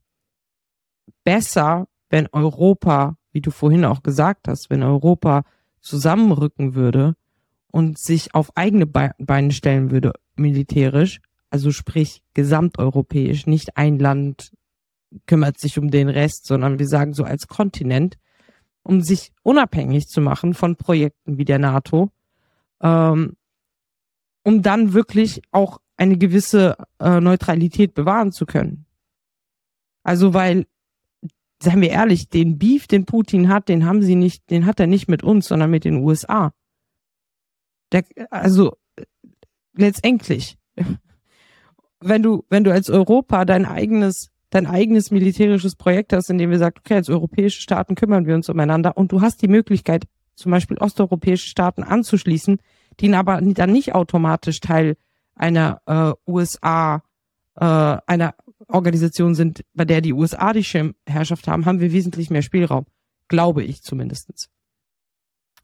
besser, wenn Europa wie du vorhin auch gesagt hast, wenn Europa zusammenrücken würde und sich auf eigene Beine stellen würde, militärisch, also sprich gesamteuropäisch, nicht ein Land kümmert sich um den Rest, sondern wir sagen so als Kontinent, um sich unabhängig zu machen von Projekten wie der NATO, ähm, um dann wirklich auch eine gewisse äh, Neutralität bewahren zu können. Also weil seien wir ehrlich, den Beef, den Putin hat, den haben sie nicht, den hat er nicht mit uns, sondern mit den USA. Der, also letztendlich, wenn du, wenn du als Europa dein eigenes, dein eigenes militärisches Projekt hast, in dem wir sagen, okay, als europäische Staaten kümmern wir uns umeinander und du hast die Möglichkeit, zum Beispiel osteuropäische Staaten anzuschließen, die aber dann nicht automatisch Teil einer äh, USA, äh, einer Organisation sind, bei der die USA die Schirmherrschaft haben, haben wir wesentlich mehr Spielraum. Glaube ich zumindestens.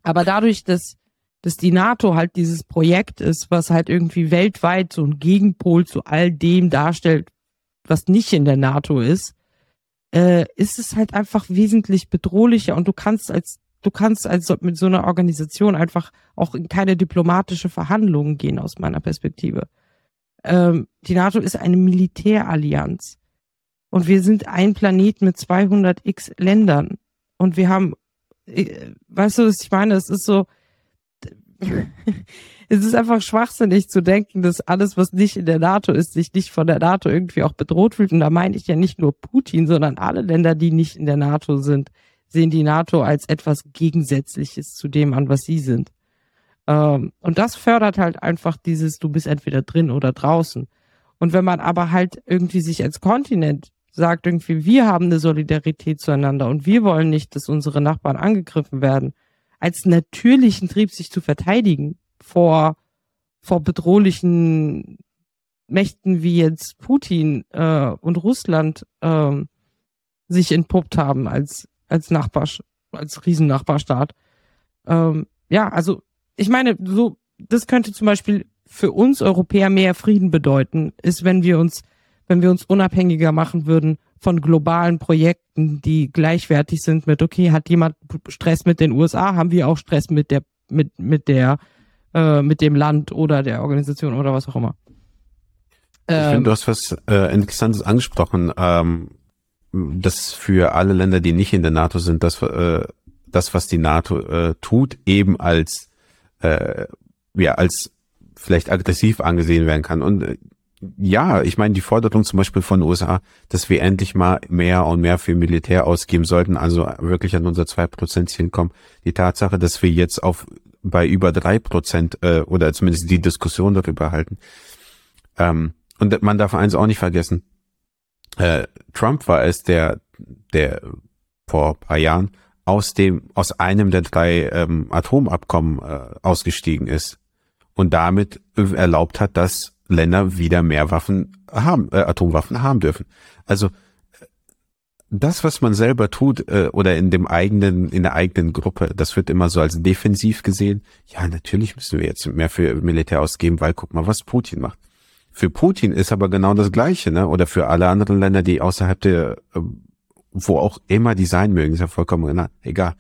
Aber dadurch, dass, dass die NATO halt dieses Projekt ist, was halt irgendwie weltweit so ein Gegenpol zu all dem darstellt, was nicht in der NATO ist, äh, ist es halt einfach wesentlich bedrohlicher und du kannst als du kannst als mit so einer Organisation einfach auch in keine diplomatische Verhandlungen gehen aus meiner Perspektive ähm, die NATO ist eine Militärallianz. Und wir sind ein Planet mit 200 x Ländern. Und wir haben, äh, weißt du, was ich meine? Es ist so, es ist einfach schwachsinnig zu denken, dass alles, was nicht in der NATO ist, sich nicht von der NATO irgendwie auch bedroht fühlt. Und da meine ich ja nicht nur Putin, sondern alle Länder, die nicht in der NATO sind, sehen die NATO als etwas Gegensätzliches zu dem an, was sie sind. Ähm, und das fördert halt einfach dieses, du bist entweder drin oder draußen. Und wenn man aber halt irgendwie sich als Kontinent sagt, irgendwie, wir haben eine Solidarität zueinander und wir wollen nicht, dass unsere Nachbarn angegriffen werden, als natürlichen Trieb sich zu verteidigen vor, vor bedrohlichen Mächten wie jetzt Putin äh, und Russland äh, sich entpuppt haben als, als Nachbar, als Riesennachbarstaat. Ähm, ja, also ich meine, so, das könnte zum Beispiel für uns Europäer mehr Frieden bedeuten, ist, wenn wir uns, wenn wir uns unabhängiger machen würden von globalen Projekten, die gleichwertig sind mit, okay, hat jemand Stress mit den USA, haben wir auch Stress mit der, mit, mit der, äh, mit dem Land oder der Organisation oder was auch immer. Ich ähm, finde, du hast was äh, Interessantes angesprochen, ähm, dass für alle Länder, die nicht in der NATO sind, das, äh, das was die NATO äh, tut, eben als äh, ja als vielleicht aggressiv angesehen werden kann. Und äh, ja, ich meine, die Forderung zum Beispiel von USA, dass wir endlich mal mehr und mehr für Militär ausgeben sollten, also wirklich an unser 2%-Ziel kommen. Die Tatsache, dass wir jetzt auf bei über drei Prozent äh, oder zumindest die Diskussion darüber halten. Ähm, und man darf eins auch nicht vergessen. Äh, Trump war es, der, der vor paar Jahren aus dem, aus einem der drei ähm, Atomabkommen äh, ausgestiegen ist und damit erlaubt hat, dass Länder wieder mehr Waffen haben, äh, Atomwaffen haben dürfen. Also das, was man selber tut äh, oder in dem eigenen, in der eigenen Gruppe, das wird immer so als defensiv gesehen. Ja, natürlich müssen wir jetzt mehr für Militär ausgeben, weil guck mal, was Putin macht. Für Putin ist aber genau das Gleiche, ne? Oder für alle anderen Länder, die außerhalb der äh, wo auch immer die sein mögen, ist ja vollkommen egal.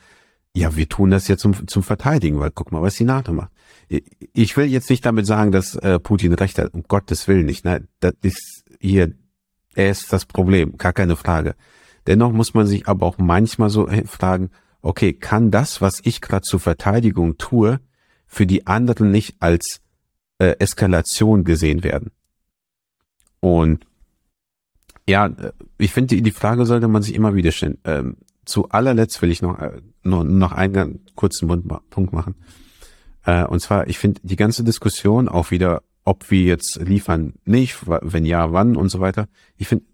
Ja, wir tun das jetzt zum, zum Verteidigen, weil guck mal, was die NATO macht. Ich will jetzt nicht damit sagen, dass äh, Putin recht hat, um Gottes Willen nicht. Ne? Das ist hier, er ist das Problem, gar keine Frage. Dennoch muss man sich aber auch manchmal so fragen, okay, kann das, was ich gerade zur Verteidigung tue, für die anderen nicht als äh, Eskalation gesehen werden? Und ja, äh, ich finde, die, Frage sollte man sich immer wieder stellen. Ähm, zu allerletzt will ich noch, äh, noch, noch einen kurzen Punkt machen. Äh, und zwar, ich finde die ganze Diskussion auch wieder, ob wir jetzt liefern, nicht, wenn ja, wann und so weiter. Ich finde,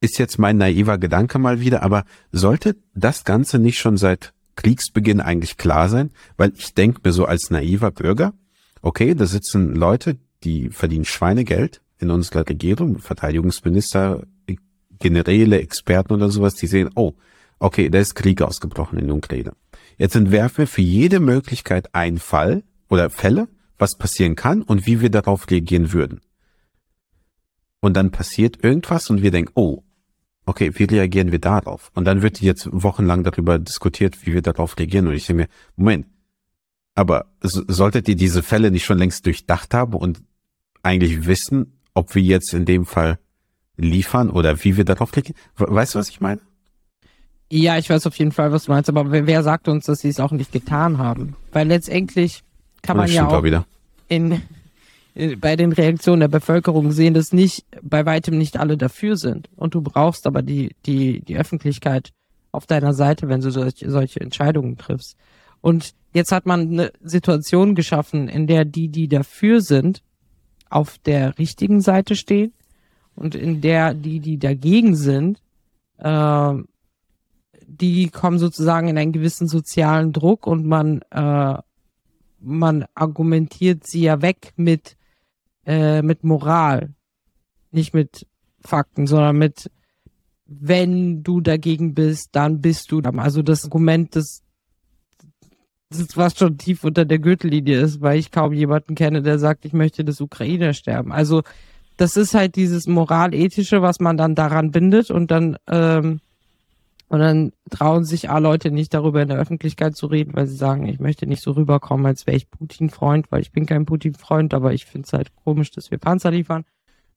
ist jetzt mein naiver Gedanke mal wieder, aber sollte das Ganze nicht schon seit Kriegsbeginn eigentlich klar sein? Weil ich denke mir so als naiver Bürger, okay, da sitzen Leute, die verdienen Schweinegeld, in unserer Regierung, Verteidigungsminister, Generäle, Experten oder sowas, die sehen, oh, okay, da ist Krieg ausgebrochen in der Ukraine. Jetzt entwerfen wir für jede Möglichkeit einen Fall oder Fälle, was passieren kann und wie wir darauf reagieren würden. Und dann passiert irgendwas und wir denken, oh, okay, wie reagieren wir darauf? Und dann wird jetzt wochenlang darüber diskutiert, wie wir darauf reagieren. Und ich denke mir, Moment, aber solltet ihr diese Fälle nicht schon längst durchdacht haben und eigentlich wissen, ob wir jetzt in dem Fall liefern oder wie wir darauf klicken. Weißt du, was ich meine? Ja, ich weiß auf jeden Fall, was du meinst, aber wer, sagt uns, dass sie es auch nicht getan haben? Weil letztendlich kann man ja auch, auch in, in, bei den Reaktionen der Bevölkerung sehen, dass nicht bei weitem nicht alle dafür sind. Und du brauchst aber die, die, die Öffentlichkeit auf deiner Seite, wenn du solche, solche Entscheidungen triffst. Und jetzt hat man eine Situation geschaffen, in der die, die dafür sind, auf der richtigen Seite stehen und in der die, die dagegen sind, äh, die kommen sozusagen in einen gewissen sozialen Druck und man, äh, man argumentiert sie ja weg mit, äh, mit Moral, nicht mit Fakten, sondern mit, wenn du dagegen bist, dann bist du. Also das Argument des was schon tief unter der Gürtellinie ist, weil ich kaum jemanden kenne, der sagt, ich möchte, dass Ukrainer sterben. Also das ist halt dieses moralethische, was man dann daran bindet und dann ähm, und dann trauen sich A Leute nicht darüber in der Öffentlichkeit zu reden, weil sie sagen, ich möchte nicht so rüberkommen, als wäre ich Putin-Freund, weil ich bin kein Putin-Freund, aber ich finde es halt komisch, dass wir Panzer liefern.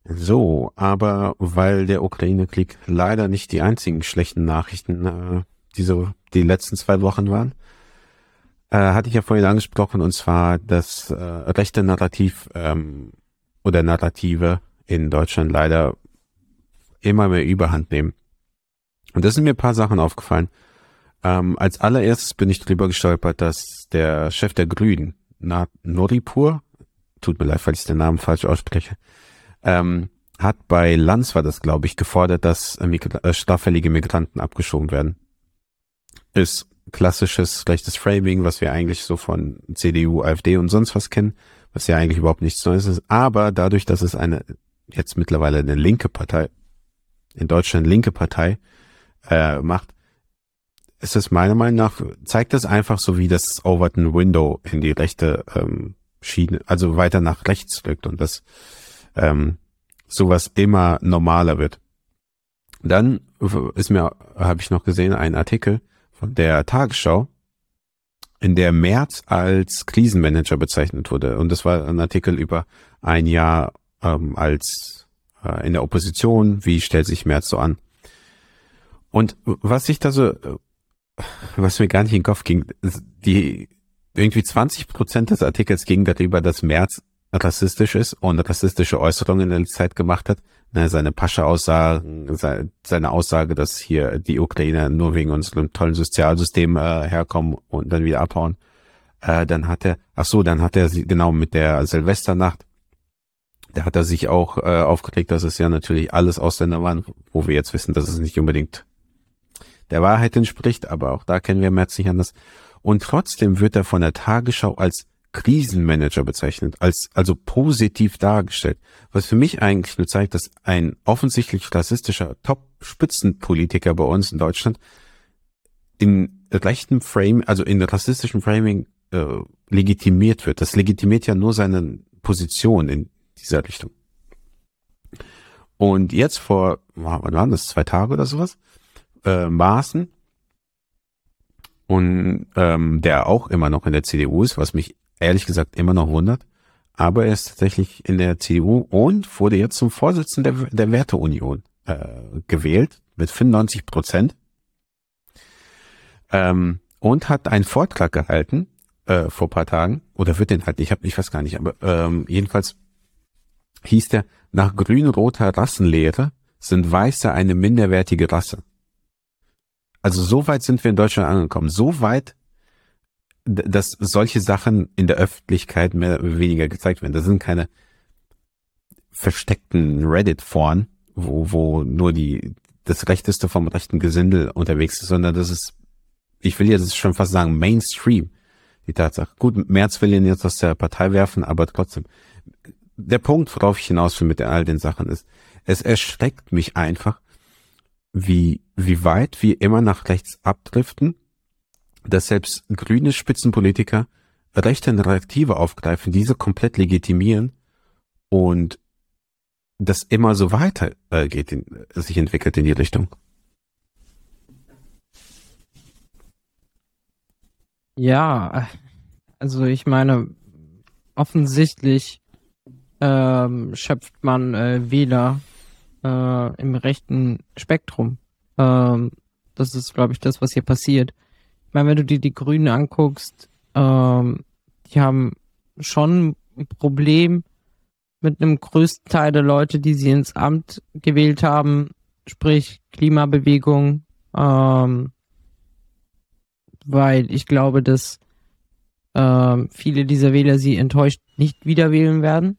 So, aber weil der Ukraine-Krieg leider nicht die einzigen schlechten Nachrichten äh, diese die letzten zwei Wochen waren, äh, hatte ich ja vorhin angesprochen, und zwar das äh, rechte Narrativ ähm, oder Narrative in Deutschland leider immer mehr Überhand nehmen. Und da sind mir ein paar Sachen aufgefallen. Ähm, als allererstes bin ich drüber gestolpert, dass der Chef der Grünen, Na Noripur, tut mir leid, falls ich den Namen falsch ausspreche, ähm, hat bei Lanz war das, glaube ich, gefordert, dass äh, äh, straffällige Migranten abgeschoben werden. Ist klassisches rechtes Framing, was wir eigentlich so von CDU, AfD und sonst was kennen, was ja eigentlich überhaupt nichts Neues ist. Aber dadurch, dass es eine jetzt mittlerweile eine linke Partei, in Deutschland linke Partei äh, macht, ist es meiner Meinung nach, zeigt es einfach so wie das Overton Window in die rechte ähm, Schiene, also weiter nach rechts rückt und das ähm, sowas immer normaler wird. Dann ist mir, habe ich noch gesehen, ein Artikel der Tagesschau, in der März als Krisenmanager bezeichnet wurde. Und das war ein Artikel über ein Jahr ähm, als äh, in der Opposition, wie stellt sich März so an. Und was ich da so, was mir gar nicht in den Kopf ging, die irgendwie 20 Prozent des Artikels ging darüber, dass März rassistisch ist und rassistische Äußerungen in der Zeit gemacht hat. Ne, seine Pascha-Aussagen, seine Aussage, dass hier die Ukrainer nur wegen unserem tollen Sozialsystem äh, herkommen und dann wieder abhauen. Äh, dann hat er, ach so, dann hat er sie genau mit der Silvesternacht, da hat er sich auch äh, aufgeregt, dass es ja natürlich alles Ausländer waren, wo wir jetzt wissen, dass es nicht unbedingt der Wahrheit entspricht, aber auch da kennen wir Merz nicht anders. Und trotzdem wird er von der Tagesschau als Krisenmanager bezeichnet, als also positiv dargestellt, was für mich eigentlich nur zeigt, dass ein offensichtlich rassistischer Top-Spitzenpolitiker bei uns in Deutschland in rechten Frame, also in rassistischem Framing äh, legitimiert wird. Das legitimiert ja nur seine Position in dieser Richtung. Und jetzt vor, wann waren das, zwei Tage oder sowas, äh, Maaßen, und ähm, der auch immer noch in der CDU ist, was mich ehrlich gesagt immer noch wundert. Aber er ist tatsächlich in der CDU und wurde jetzt zum Vorsitzenden der, der Werteunion äh, gewählt mit 95 Prozent. Ähm, und hat einen Vortrag gehalten äh, vor paar Tagen oder wird den halt, ich habe ich weiß gar nicht, aber ähm, jedenfalls hieß der nach grün-roter Rassenlehre sind Weiße eine minderwertige Rasse. Also so weit sind wir in Deutschland angekommen, so weit dass solche Sachen in der Öffentlichkeit mehr oder weniger gezeigt werden. Das sind keine versteckten Reddit-Foren, wo, wo nur die, das Rechteste vom rechten Gesindel unterwegs ist, sondern das ist, ich will jetzt schon fast sagen, Mainstream. Die Tatsache. Gut, Merz will ihn jetzt aus der Partei werfen, aber trotzdem. Der Punkt, worauf ich hinaus will mit all den Sachen ist, es erschreckt mich einfach, wie, wie weit wir immer nach rechts abdriften dass selbst grüne Spitzenpolitiker rechte Narrative aufgreifen, diese komplett legitimieren und das immer so weiter äh, geht, in, sich entwickelt in die Richtung. Ja, also ich meine, offensichtlich ähm, schöpft man äh, Wähler äh, im rechten Spektrum. Ähm, das ist, glaube ich, das, was hier passiert meine, wenn du dir die Grünen anguckst, ähm, die haben schon ein Problem mit einem größten Teil der Leute, die sie ins Amt gewählt haben, sprich Klimabewegung, ähm, weil ich glaube, dass ähm, viele dieser Wähler sie enttäuscht nicht wieder wählen werden.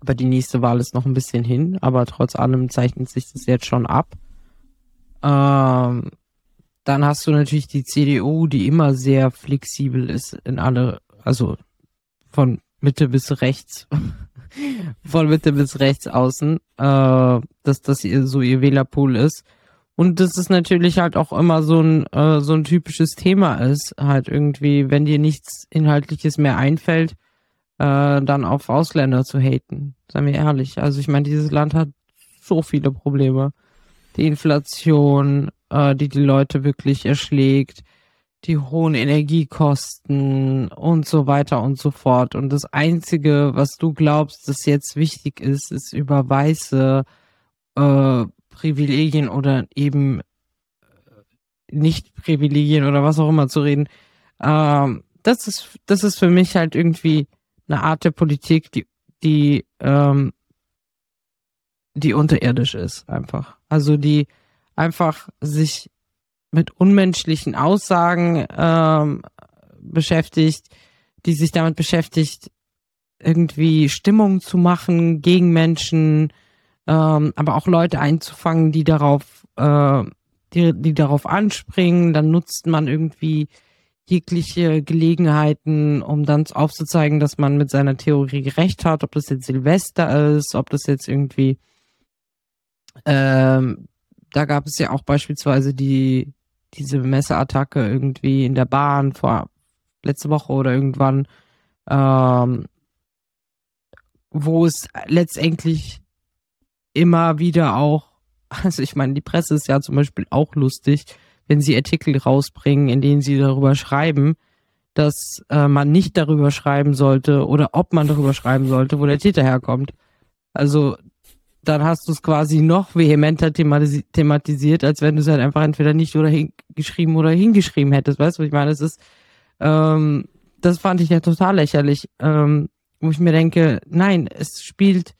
Aber die nächste Wahl ist noch ein bisschen hin, aber trotz allem zeichnet sich das jetzt schon ab. Ähm, dann hast du natürlich die CDU, die immer sehr flexibel ist in alle, also von Mitte bis rechts, von Mitte bis rechts außen, äh, dass das ihr, so ihr Wählerpool ist. Und das ist natürlich halt auch immer so ein, äh, so ein typisches Thema ist, halt irgendwie, wenn dir nichts Inhaltliches mehr einfällt, äh, dann auf Ausländer zu haten. Sei mir ehrlich. Also ich meine, dieses Land hat so viele Probleme. Die Inflation, äh, die die Leute wirklich erschlägt, die hohen Energiekosten und so weiter und so fort. Und das Einzige, was du glaubst, das jetzt wichtig ist, ist über weiße äh, Privilegien oder eben äh, nicht Privilegien oder was auch immer zu reden. Ähm, das ist, das ist für mich halt irgendwie eine Art der Politik, die, die, ähm, die unterirdisch ist, einfach. Also die, einfach sich mit unmenschlichen Aussagen ähm, beschäftigt, die sich damit beschäftigt, irgendwie Stimmung zu machen gegen Menschen, ähm, aber auch Leute einzufangen, die darauf, äh, die, die darauf anspringen. Dann nutzt man irgendwie jegliche Gelegenheiten, um dann aufzuzeigen, dass man mit seiner Theorie recht hat, ob das jetzt Silvester ist, ob das jetzt irgendwie, ähm, da gab es ja auch beispielsweise die, diese Messeattacke irgendwie in der Bahn vor letzte Woche oder irgendwann, ähm, wo es letztendlich immer wieder auch, also ich meine, die Presse ist ja zum Beispiel auch lustig, wenn sie Artikel rausbringen, in denen sie darüber schreiben, dass äh, man nicht darüber schreiben sollte oder ob man darüber schreiben sollte, wo der Täter herkommt. Also dann hast du es quasi noch vehementer thematis thematisiert, als wenn du es halt einfach entweder nicht oder hingeschrieben oder hingeschrieben hättest. Weißt du, ich meine? Es ist, ähm, das fand ich ja total lächerlich, ähm, wo ich mir denke, nein, es spielt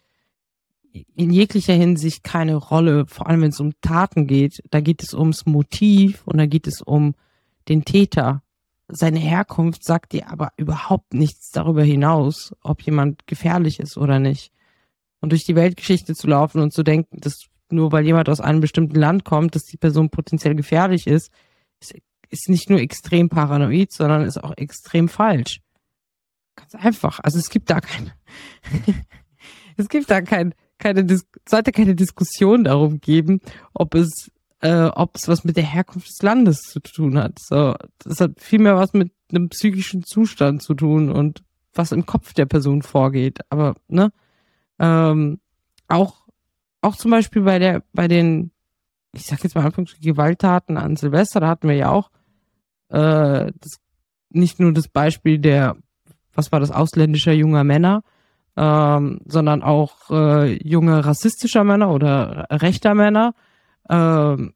in jeglicher Hinsicht keine Rolle, vor allem wenn es um Taten geht. Da geht es ums Motiv und da geht es um den Täter. Seine Herkunft sagt dir aber überhaupt nichts darüber hinaus, ob jemand gefährlich ist oder nicht. Und durch die Weltgeschichte zu laufen und zu denken, dass nur weil jemand aus einem bestimmten Land kommt, dass die Person potenziell gefährlich ist, ist, ist nicht nur extrem paranoid, sondern ist auch extrem falsch. Ganz einfach. Also es gibt da kein, es gibt da kein, keine, Dis sollte keine Diskussion darum geben, ob es, äh, ob es was mit der Herkunft des Landes zu tun hat. So, das hat viel mehr was mit einem psychischen Zustand zu tun und was im Kopf der Person vorgeht. Aber ne, ähm, auch auch zum Beispiel bei der bei den, ich sag jetzt mal Anfangs Gewalttaten an Silvester, da hatten wir ja auch äh, das, nicht nur das Beispiel der, was war das, ausländischer junger Männer, ähm, sondern auch äh, junge rassistischer Männer oder rechter Männer. Ähm,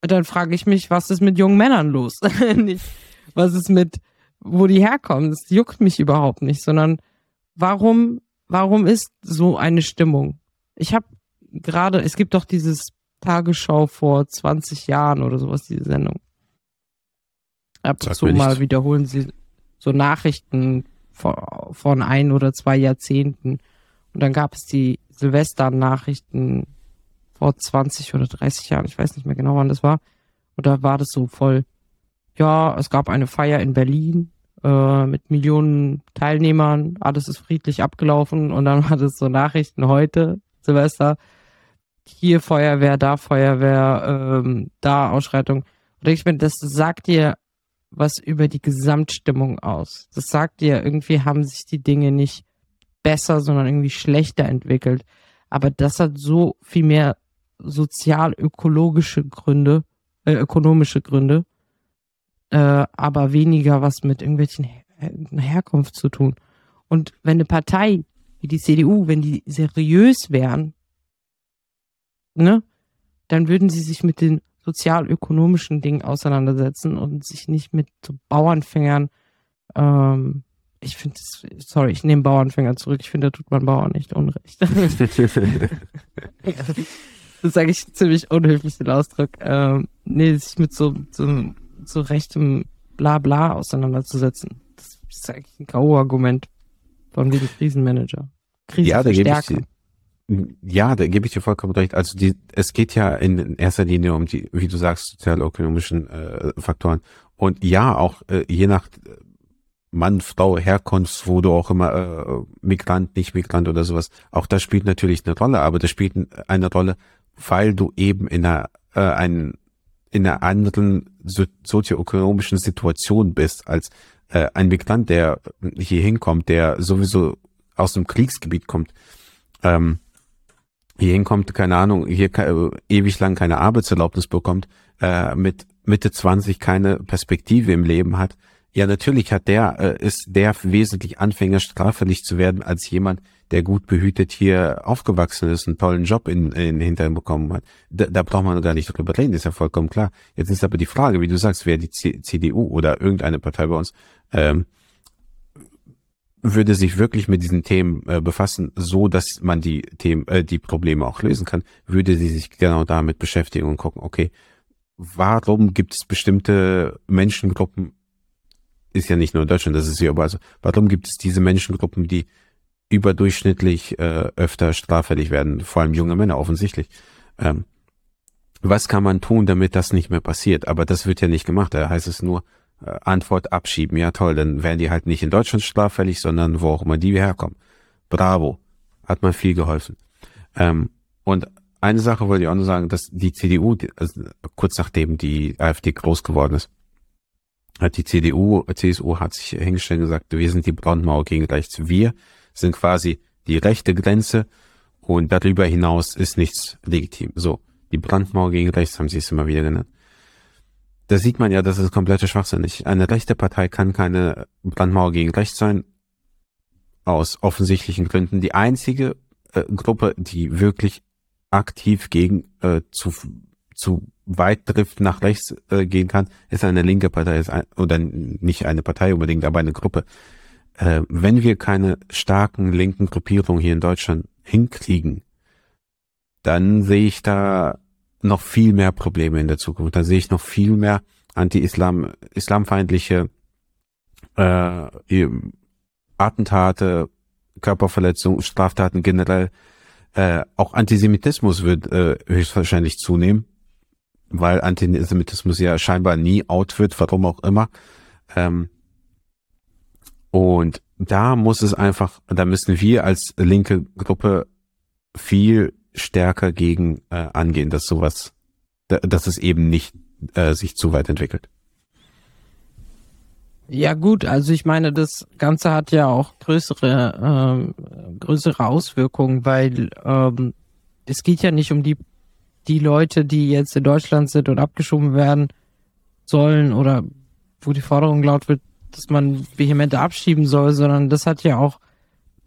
dann frage ich mich, was ist mit jungen Männern los? was ist mit, wo die herkommen? Das juckt mich überhaupt nicht, sondern warum, warum ist so eine Stimmung? Ich habe gerade, es gibt doch dieses Tagesschau vor 20 Jahren oder sowas, diese Sendung. Ab und zu mal wiederholen sie so Nachrichten von ein oder zwei Jahrzehnten. Und dann gab es die Silvester-Nachrichten vor 20 oder 30 Jahren, ich weiß nicht mehr genau, wann das war. Und da war das so voll, ja, es gab eine Feier in Berlin äh, mit Millionen Teilnehmern, alles ist friedlich abgelaufen und dann war das so Nachrichten heute, Silvester, hier Feuerwehr, da Feuerwehr, ähm, da Ausschreitung. Und ich meine, das sagt dir was über die Gesamtstimmung aus. Das sagt ja, irgendwie haben sich die Dinge nicht besser, sondern irgendwie schlechter entwickelt. Aber das hat so viel mehr sozial-ökologische Gründe, äh, ökonomische Gründe, äh, aber weniger was mit irgendwelchen Her Herkunft zu tun. Und wenn eine Partei wie die CDU, wenn die seriös wären, ne, dann würden sie sich mit den sozial-ökonomischen Dingen auseinandersetzen und sich nicht mit so Bauernfängern. Ähm, ich finde, sorry, ich nehme Bauernfänger zurück. Ich finde, da tut man Bauern nicht Unrecht. das sage ich ziemlich unhöflich, den Ausdruck. Ähm, nee, sich mit so, so, so rechtem Blabla auseinanderzusetzen. Das ist eigentlich ein K.O.-Argument von wegen Krisenmanager. Krise ja, da gebe ich, ja, da gebe ich dir vollkommen recht. Also die, es geht ja in erster Linie um die, wie du sagst, sozialökonomischen äh, Faktoren. Und ja, auch äh, je nach Mann, Frau, Herkunft, wo du auch immer äh, Migrant, nicht Migrant oder sowas, auch das spielt natürlich eine Rolle, aber das spielt eine Rolle, weil du eben in einer, äh, einen, in einer anderen so, sozioökonomischen Situation bist als äh, ein Migrant, der hier hinkommt, der sowieso aus dem Kriegsgebiet kommt. Ähm, hier hinkommt, keine Ahnung, hier äh, ewig lang keine Arbeitserlaubnis bekommt, äh, mit Mitte 20 keine Perspektive im Leben hat, ja, natürlich hat der, äh, ist der wesentlich Anfänger straffällig zu werden als jemand, der gut behütet hier aufgewachsen ist, einen tollen Job in, in Hintern bekommen hat. Da, da braucht man gar nicht drüber reden, ist ja vollkommen klar. Jetzt ist aber die Frage, wie du sagst, wer die C CDU oder irgendeine Partei bei uns ähm, würde sich wirklich mit diesen Themen äh, befassen, so dass man die Themen, äh, die Probleme auch lösen kann, würde sie sich genau damit beschäftigen und gucken, okay, warum gibt es bestimmte Menschengruppen, ist ja nicht nur in Deutschland, das ist ja überall so, warum gibt es diese Menschengruppen, die überdurchschnittlich äh, öfter straffällig werden, vor allem junge Männer offensichtlich. Ähm, was kann man tun, damit das nicht mehr passiert? Aber das wird ja nicht gemacht. Da heißt es nur, äh, Antwort abschieben. Ja toll, dann werden die halt nicht in Deutschland straffällig, sondern wo auch immer die herkommen. Bravo. Hat man viel geholfen. Ähm, und eine Sache wollte ich auch noch sagen, dass die CDU, also kurz nachdem die AfD groß geworden ist, hat die CDU, CSU hat sich hingestellt und gesagt, wir sind die Brandmauer gegen rechts. Wir sind quasi die rechte Grenze und darüber hinaus ist nichts legitim. So, die Brandmauer gegen rechts haben sie es immer wieder genannt. Da sieht man ja, das ist komplette Schwachsinnig. Eine rechte Partei kann keine Brandmauer gegen rechts sein, aus offensichtlichen Gründen. Die einzige äh, Gruppe, die wirklich aktiv gegen äh, zu, zu weit trifft nach rechts äh, gehen kann, ist eine linke Partei ist ein, oder nicht eine Partei unbedingt, aber eine Gruppe. Äh, wenn wir keine starken linken Gruppierungen hier in Deutschland hinkriegen, dann sehe ich da noch viel mehr Probleme in der Zukunft. Da sehe ich noch viel mehr anti-islam, islamfeindliche äh, Attentate, Körperverletzungen, Straftaten generell äh, auch Antisemitismus wird äh, höchstwahrscheinlich zunehmen, weil Antisemitismus ja scheinbar nie out wird, warum auch immer. Ähm, und da muss es einfach, da müssen wir als linke Gruppe viel stärker gegen äh, angehen, dass sowas, dass es eben nicht äh, sich zu weit entwickelt. Ja gut, also ich meine, das Ganze hat ja auch größere, ähm, größere Auswirkungen, weil ähm, es geht ja nicht um die, die Leute, die jetzt in Deutschland sind und abgeschoben werden sollen oder wo die Forderung laut wird, dass man vehementer abschieben soll, sondern das hat ja auch,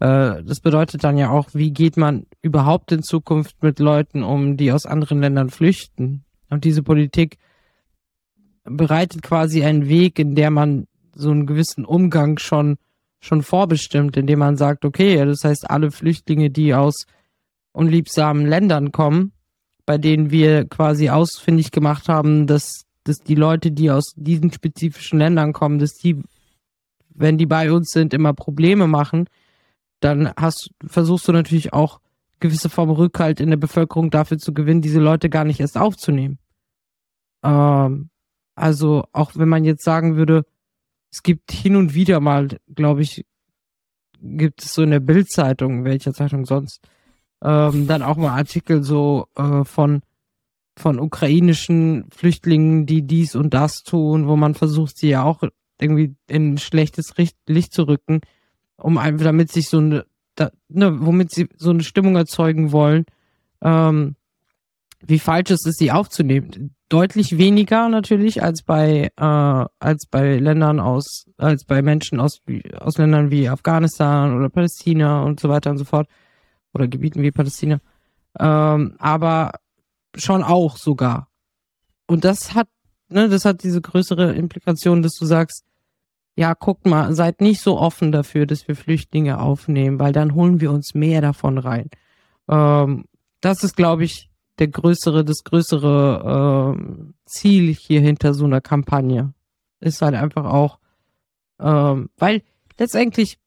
äh, das bedeutet dann ja auch, wie geht man überhaupt in Zukunft mit Leuten um, die aus anderen Ländern flüchten. Und diese Politik bereitet quasi einen Weg, in der man so einen gewissen Umgang schon, schon vorbestimmt, indem man sagt, okay, das heißt, alle Flüchtlinge, die aus unliebsamen Ländern kommen, bei denen wir quasi ausfindig gemacht haben, dass, dass die Leute, die aus diesen spezifischen Ländern kommen, dass die, wenn die bei uns sind, immer Probleme machen, dann hast, versuchst du natürlich auch gewisse Form Rückhalt in der Bevölkerung dafür zu gewinnen, diese Leute gar nicht erst aufzunehmen. Ähm, also auch wenn man jetzt sagen würde, es gibt hin und wieder mal, glaube ich, gibt es so in der Bildzeitung, welcher Zeitung sonst, ähm, dann auch mal Artikel so äh, von von ukrainischen Flüchtlingen, die dies und das tun, wo man versucht, sie ja auch irgendwie in schlechtes Licht zu rücken, um einfach, damit sich so eine, da, ne, womit sie so eine Stimmung erzeugen wollen, ähm, wie falsch es ist, sie aufzunehmen. Deutlich weniger natürlich als bei äh, als bei Ländern aus als bei Menschen aus aus Ländern wie Afghanistan oder Palästina und so weiter und so fort oder Gebieten wie Palästina. Ähm, aber schon auch sogar. Und das hat ne das hat diese größere Implikation dass du sagst ja guckt mal seid nicht so offen dafür dass wir Flüchtlinge aufnehmen weil dann holen wir uns mehr davon rein ähm, das ist glaube ich der größere, das größere äh, Ziel hier hinter so einer Kampagne. Ist halt einfach auch, ähm, weil letztendlich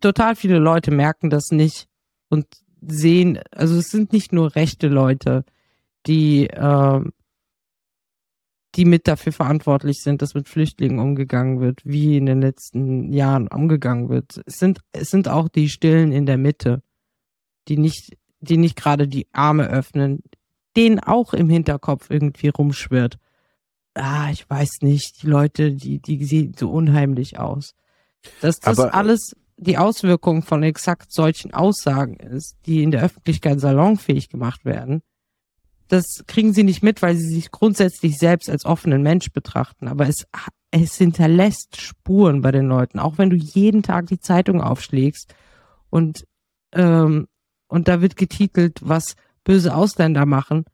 total viele Leute merken das nicht und sehen, also es sind nicht nur rechte Leute, die, äh, die mit dafür verantwortlich sind, dass mit Flüchtlingen umgegangen wird, wie in den letzten Jahren umgegangen wird. Es sind, es sind auch die Stillen in der Mitte, die nicht die nicht gerade die Arme öffnen, denen auch im Hinterkopf irgendwie rumschwirrt. Ah, ich weiß nicht, die Leute, die, die sehen so unheimlich aus. Dass das Aber, alles die Auswirkung von exakt solchen Aussagen ist, die in der Öffentlichkeit salonfähig gemacht werden, das kriegen sie nicht mit, weil sie sich grundsätzlich selbst als offenen Mensch betrachten. Aber es, es hinterlässt Spuren bei den Leuten, auch wenn du jeden Tag die Zeitung aufschlägst und ähm, und da wird getitelt, was böse Ausländer machen.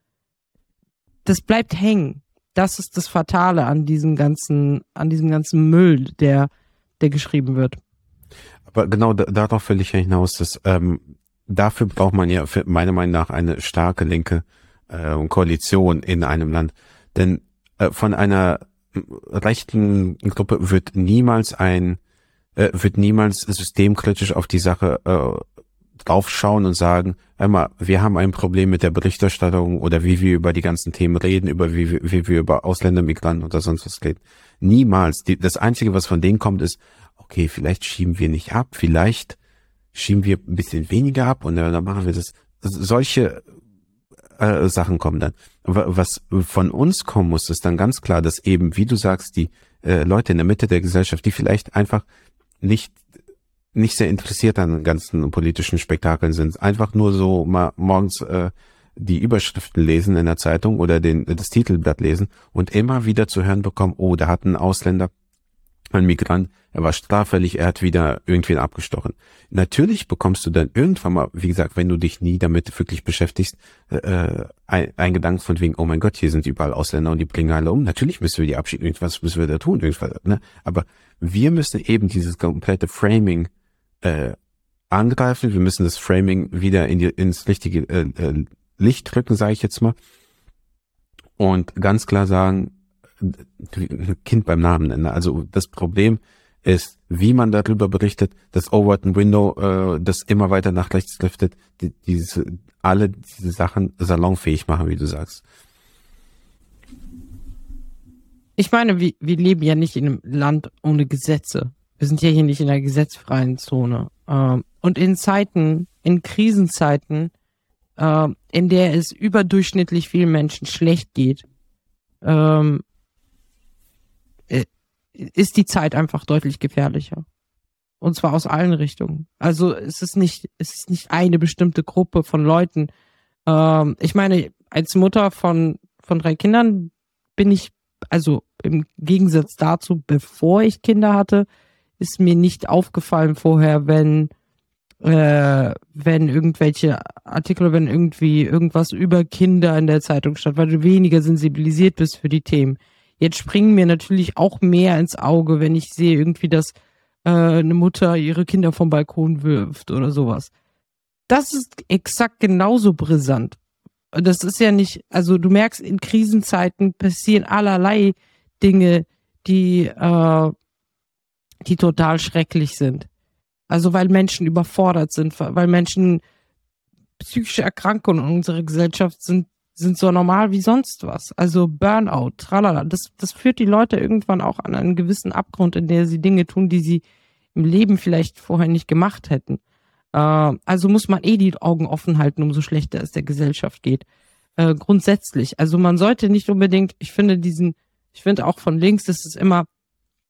Das bleibt hängen. Das ist das Fatale an diesem ganzen, an diesem ganzen Müll, der, der geschrieben wird. Aber genau darauf will ich ja hinaus, dass ähm, dafür braucht man ja meiner Meinung nach eine starke linke äh, Koalition in einem Land. Denn äh, von einer rechten Gruppe wird niemals ein, äh, wird niemals systemkritisch auf die Sache äh, draufschauen und sagen, einmal, wir haben ein Problem mit der Berichterstattung oder wie wir über die ganzen Themen reden, über wie, wie, wie wir über Ausländer, Migranten oder sonst was reden. Niemals. Die, das Einzige, was von denen kommt, ist, okay, vielleicht schieben wir nicht ab, vielleicht schieben wir ein bisschen weniger ab und dann machen wir das. Solche äh, Sachen kommen dann. Was von uns kommen muss, ist dann ganz klar, dass eben, wie du sagst, die äh, Leute in der Mitte der Gesellschaft, die vielleicht einfach nicht nicht sehr interessiert an ganzen politischen Spektakeln sind, einfach nur so mal morgens äh, die Überschriften lesen in der Zeitung oder den das Titelblatt lesen und immer wieder zu hören bekommen, oh, da hat ein Ausländer ein Migrant, er war straffällig, er hat wieder irgendwen abgestochen. Natürlich bekommst du dann irgendwann mal, wie gesagt, wenn du dich nie damit wirklich beschäftigst, äh, ein, ein Gedanke von wegen, oh mein Gott, hier sind überall Ausländer und die bringen alle um. Natürlich müssen wir die abschieben, irgendwas müssen wir da tun, irgendwas, ne? Aber wir müssen eben dieses komplette Framing äh, angreifen, wir müssen das Framing wieder in die, ins richtige äh, äh, Licht drücken, sage ich jetzt mal. Und ganz klar sagen, Kind beim Namen nennen. Also das Problem ist, wie man darüber berichtet, das Overton Window, äh, das immer weiter nach rechts liftet, die, diese, alle diese Sachen salonfähig machen, wie du sagst. Ich meine, wir, wir leben ja nicht in einem Land ohne Gesetze. Wir sind ja hier nicht in einer gesetzfreien Zone. Ähm, und in Zeiten, in Krisenzeiten, äh, in der es überdurchschnittlich vielen Menschen schlecht geht, ähm, ist die Zeit einfach deutlich gefährlicher. Und zwar aus allen Richtungen. Also es ist nicht, es ist nicht eine bestimmte Gruppe von Leuten. Ähm, ich meine, als Mutter von, von drei Kindern bin ich, also im Gegensatz dazu, bevor ich Kinder hatte, ist mir nicht aufgefallen vorher, wenn, äh, wenn irgendwelche Artikel, wenn irgendwie irgendwas über Kinder in der Zeitung stand, weil du weniger sensibilisiert bist für die Themen. Jetzt springen mir natürlich auch mehr ins Auge, wenn ich sehe irgendwie, dass äh, eine Mutter ihre Kinder vom Balkon wirft oder sowas. Das ist exakt genauso brisant. Das ist ja nicht, also du merkst, in Krisenzeiten passieren allerlei Dinge, die, äh, die total schrecklich sind. Also weil Menschen überfordert sind, weil Menschen psychische Erkrankungen in unserer Gesellschaft sind sind so normal wie sonst was. Also Burnout, tralala. Das, das führt die Leute irgendwann auch an einen gewissen Abgrund, in der sie Dinge tun, die sie im Leben vielleicht vorher nicht gemacht hätten. Äh, also muss man eh die Augen offen halten, umso schlechter es der Gesellschaft geht. Äh, grundsätzlich. Also man sollte nicht unbedingt, ich finde diesen, ich finde auch von links ist es immer,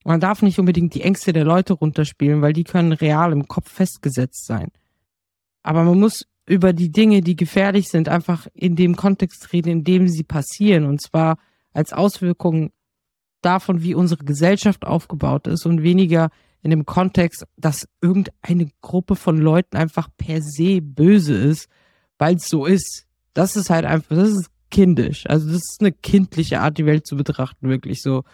man darf nicht unbedingt die Ängste der Leute runterspielen, weil die können real im Kopf festgesetzt sein. Aber man muss über die Dinge, die gefährlich sind, einfach in dem Kontext reden, in dem sie passieren. Und zwar als Auswirkung davon, wie unsere Gesellschaft aufgebaut ist und weniger in dem Kontext, dass irgendeine Gruppe von Leuten einfach per se böse ist, weil es so ist. Das ist halt einfach, das ist kindisch. Also das ist eine kindliche Art, die Welt zu betrachten, wirklich so.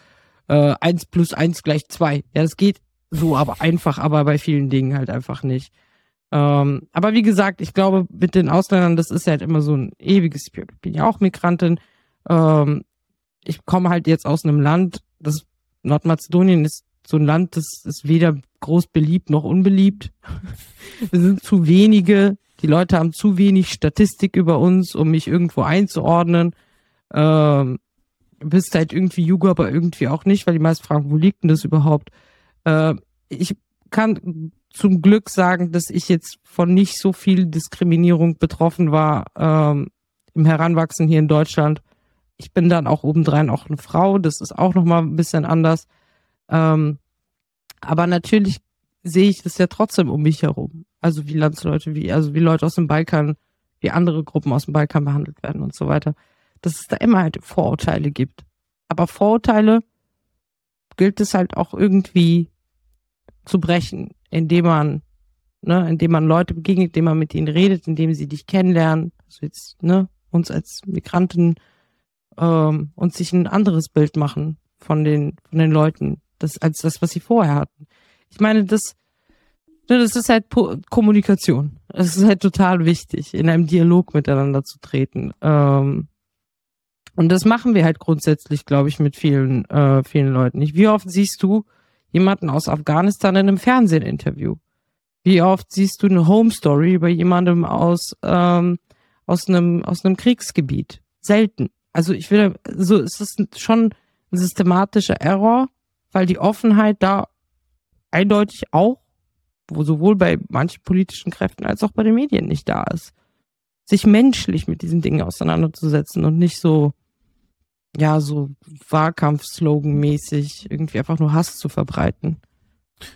Äh, eins plus eins gleich zwei. Ja, das geht so, aber einfach, aber bei vielen Dingen halt einfach nicht. Ähm, aber wie gesagt, ich glaube, mit den Ausländern, das ist halt immer so ein ewiges, ich bin ja auch Migrantin. Ähm, ich komme halt jetzt aus einem Land, das Nordmazedonien ist so ein Land, das ist weder groß beliebt noch unbeliebt. Wir sind zu wenige, die Leute haben zu wenig Statistik über uns, um mich irgendwo einzuordnen. Ähm, bist halt irgendwie Jugo, aber irgendwie auch nicht, weil die meisten fragen, wo liegt denn das überhaupt? Äh, ich kann zum Glück sagen, dass ich jetzt von nicht so viel Diskriminierung betroffen war ähm, im Heranwachsen hier in Deutschland. Ich bin dann auch obendrein auch eine Frau, das ist auch nochmal ein bisschen anders. Ähm, aber natürlich sehe ich das ja trotzdem um mich herum. Also wie Landsleute, wie, also wie Leute aus dem Balkan, wie andere Gruppen aus dem Balkan behandelt werden und so weiter. Dass es da immer halt Vorurteile gibt. Aber Vorurteile gilt es halt auch irgendwie zu brechen indem man, ne, indem man Leute begegnet, indem man mit ihnen redet, indem sie dich kennenlernen, also jetzt, ne, uns als Migranten ähm, und sich ein anderes Bild machen von den, von den Leuten, das, als das, was sie vorher hatten. Ich meine, das, ne, das ist halt po Kommunikation. Es ist halt total wichtig, in einem Dialog miteinander zu treten. Ähm, Und das machen wir halt grundsätzlich, glaube ich, mit vielen, äh, vielen Leuten. Wie oft siehst du jemanden aus Afghanistan in einem Fernsehinterview? Wie oft siehst du eine Home Story über jemandem aus, ähm, aus einem, aus einem Kriegsgebiet? Selten. Also ich will, so ist es schon ein systematischer Error, weil die Offenheit da eindeutig auch, wo sowohl bei manchen politischen Kräften als auch bei den Medien nicht da ist. Sich menschlich mit diesen Dingen auseinanderzusetzen und nicht so, ja, so Wahlkampf-Slogan-mäßig irgendwie einfach nur Hass zu verbreiten.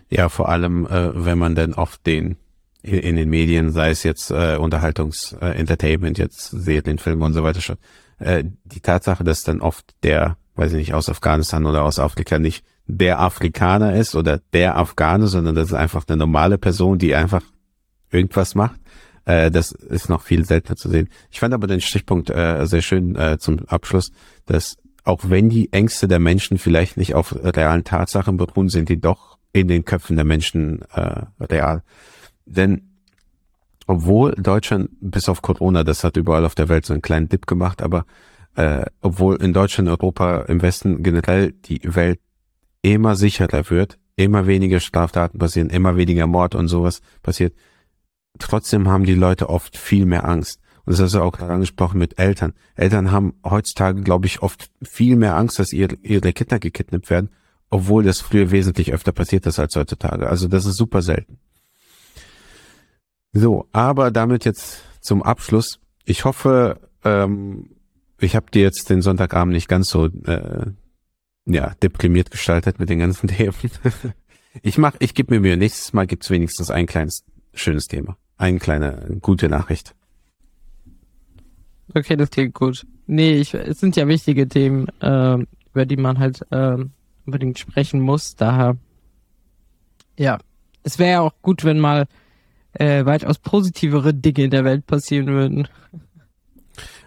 Ja, vor allem, äh, wenn man dann oft den in, in den Medien, sei es jetzt äh, Unterhaltungs-, äh, Entertainment, jetzt Serien, Filme und so weiter schon, äh, die Tatsache, dass dann oft der, weiß ich nicht, aus Afghanistan oder aus Afrika nicht der Afrikaner ist oder der Afghane, sondern das ist einfach eine normale Person, die einfach irgendwas macht. Äh, das ist noch viel seltener zu sehen. Ich fand aber den Stichpunkt äh, sehr schön äh, zum Abschluss, dass auch wenn die Ängste der Menschen vielleicht nicht auf realen Tatsachen beruhen, sind die doch in den Köpfen der Menschen äh, real. Denn obwohl Deutschland bis auf Corona, das hat überall auf der Welt so einen kleinen Dip gemacht, aber äh, obwohl in Deutschland, Europa, im Westen generell die Welt immer sicherer wird, immer weniger Straftaten passieren, immer weniger Mord und sowas passiert, trotzdem haben die Leute oft viel mehr Angst. Und das hast du auch gerade angesprochen mit Eltern. Eltern haben heutzutage, glaube ich, oft viel mehr Angst, dass ihre, ihre Kinder gekidnappt werden, obwohl das früher wesentlich öfter passiert ist als heutzutage. Also das ist super selten. So, aber damit jetzt zum Abschluss. Ich hoffe, ähm, ich habe dir jetzt den Sonntagabend nicht ganz so äh, ja, deprimiert gestaltet mit den ganzen Themen. ich mach, ich gebe mir Mühe. Nächstes Mal gibt's wenigstens ein kleines schönes Thema. Eine kleine gute Nachricht. Okay, das klingt gut. Nee, ich, es sind ja wichtige Themen, äh, über die man halt äh, unbedingt sprechen muss. Daher, ja, es wäre ja auch gut, wenn mal äh, weitaus positivere Dinge in der Welt passieren würden.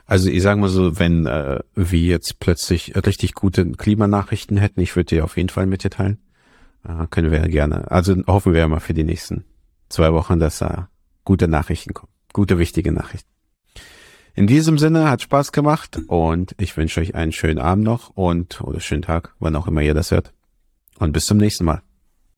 Also ich sage mal so, wenn äh, wir jetzt plötzlich richtig gute Klimanachrichten hätten, ich würde die auf jeden Fall mit dir teilen. Äh, können wir ja gerne. Also hoffen wir ja mal für die nächsten zwei Wochen, dass da gute Nachrichten kommen. Gute, wichtige Nachrichten. In diesem Sinne hat Spaß gemacht und ich wünsche euch einen schönen Abend noch und oder schönen Tag, wann auch immer ihr das hört. Und bis zum nächsten Mal.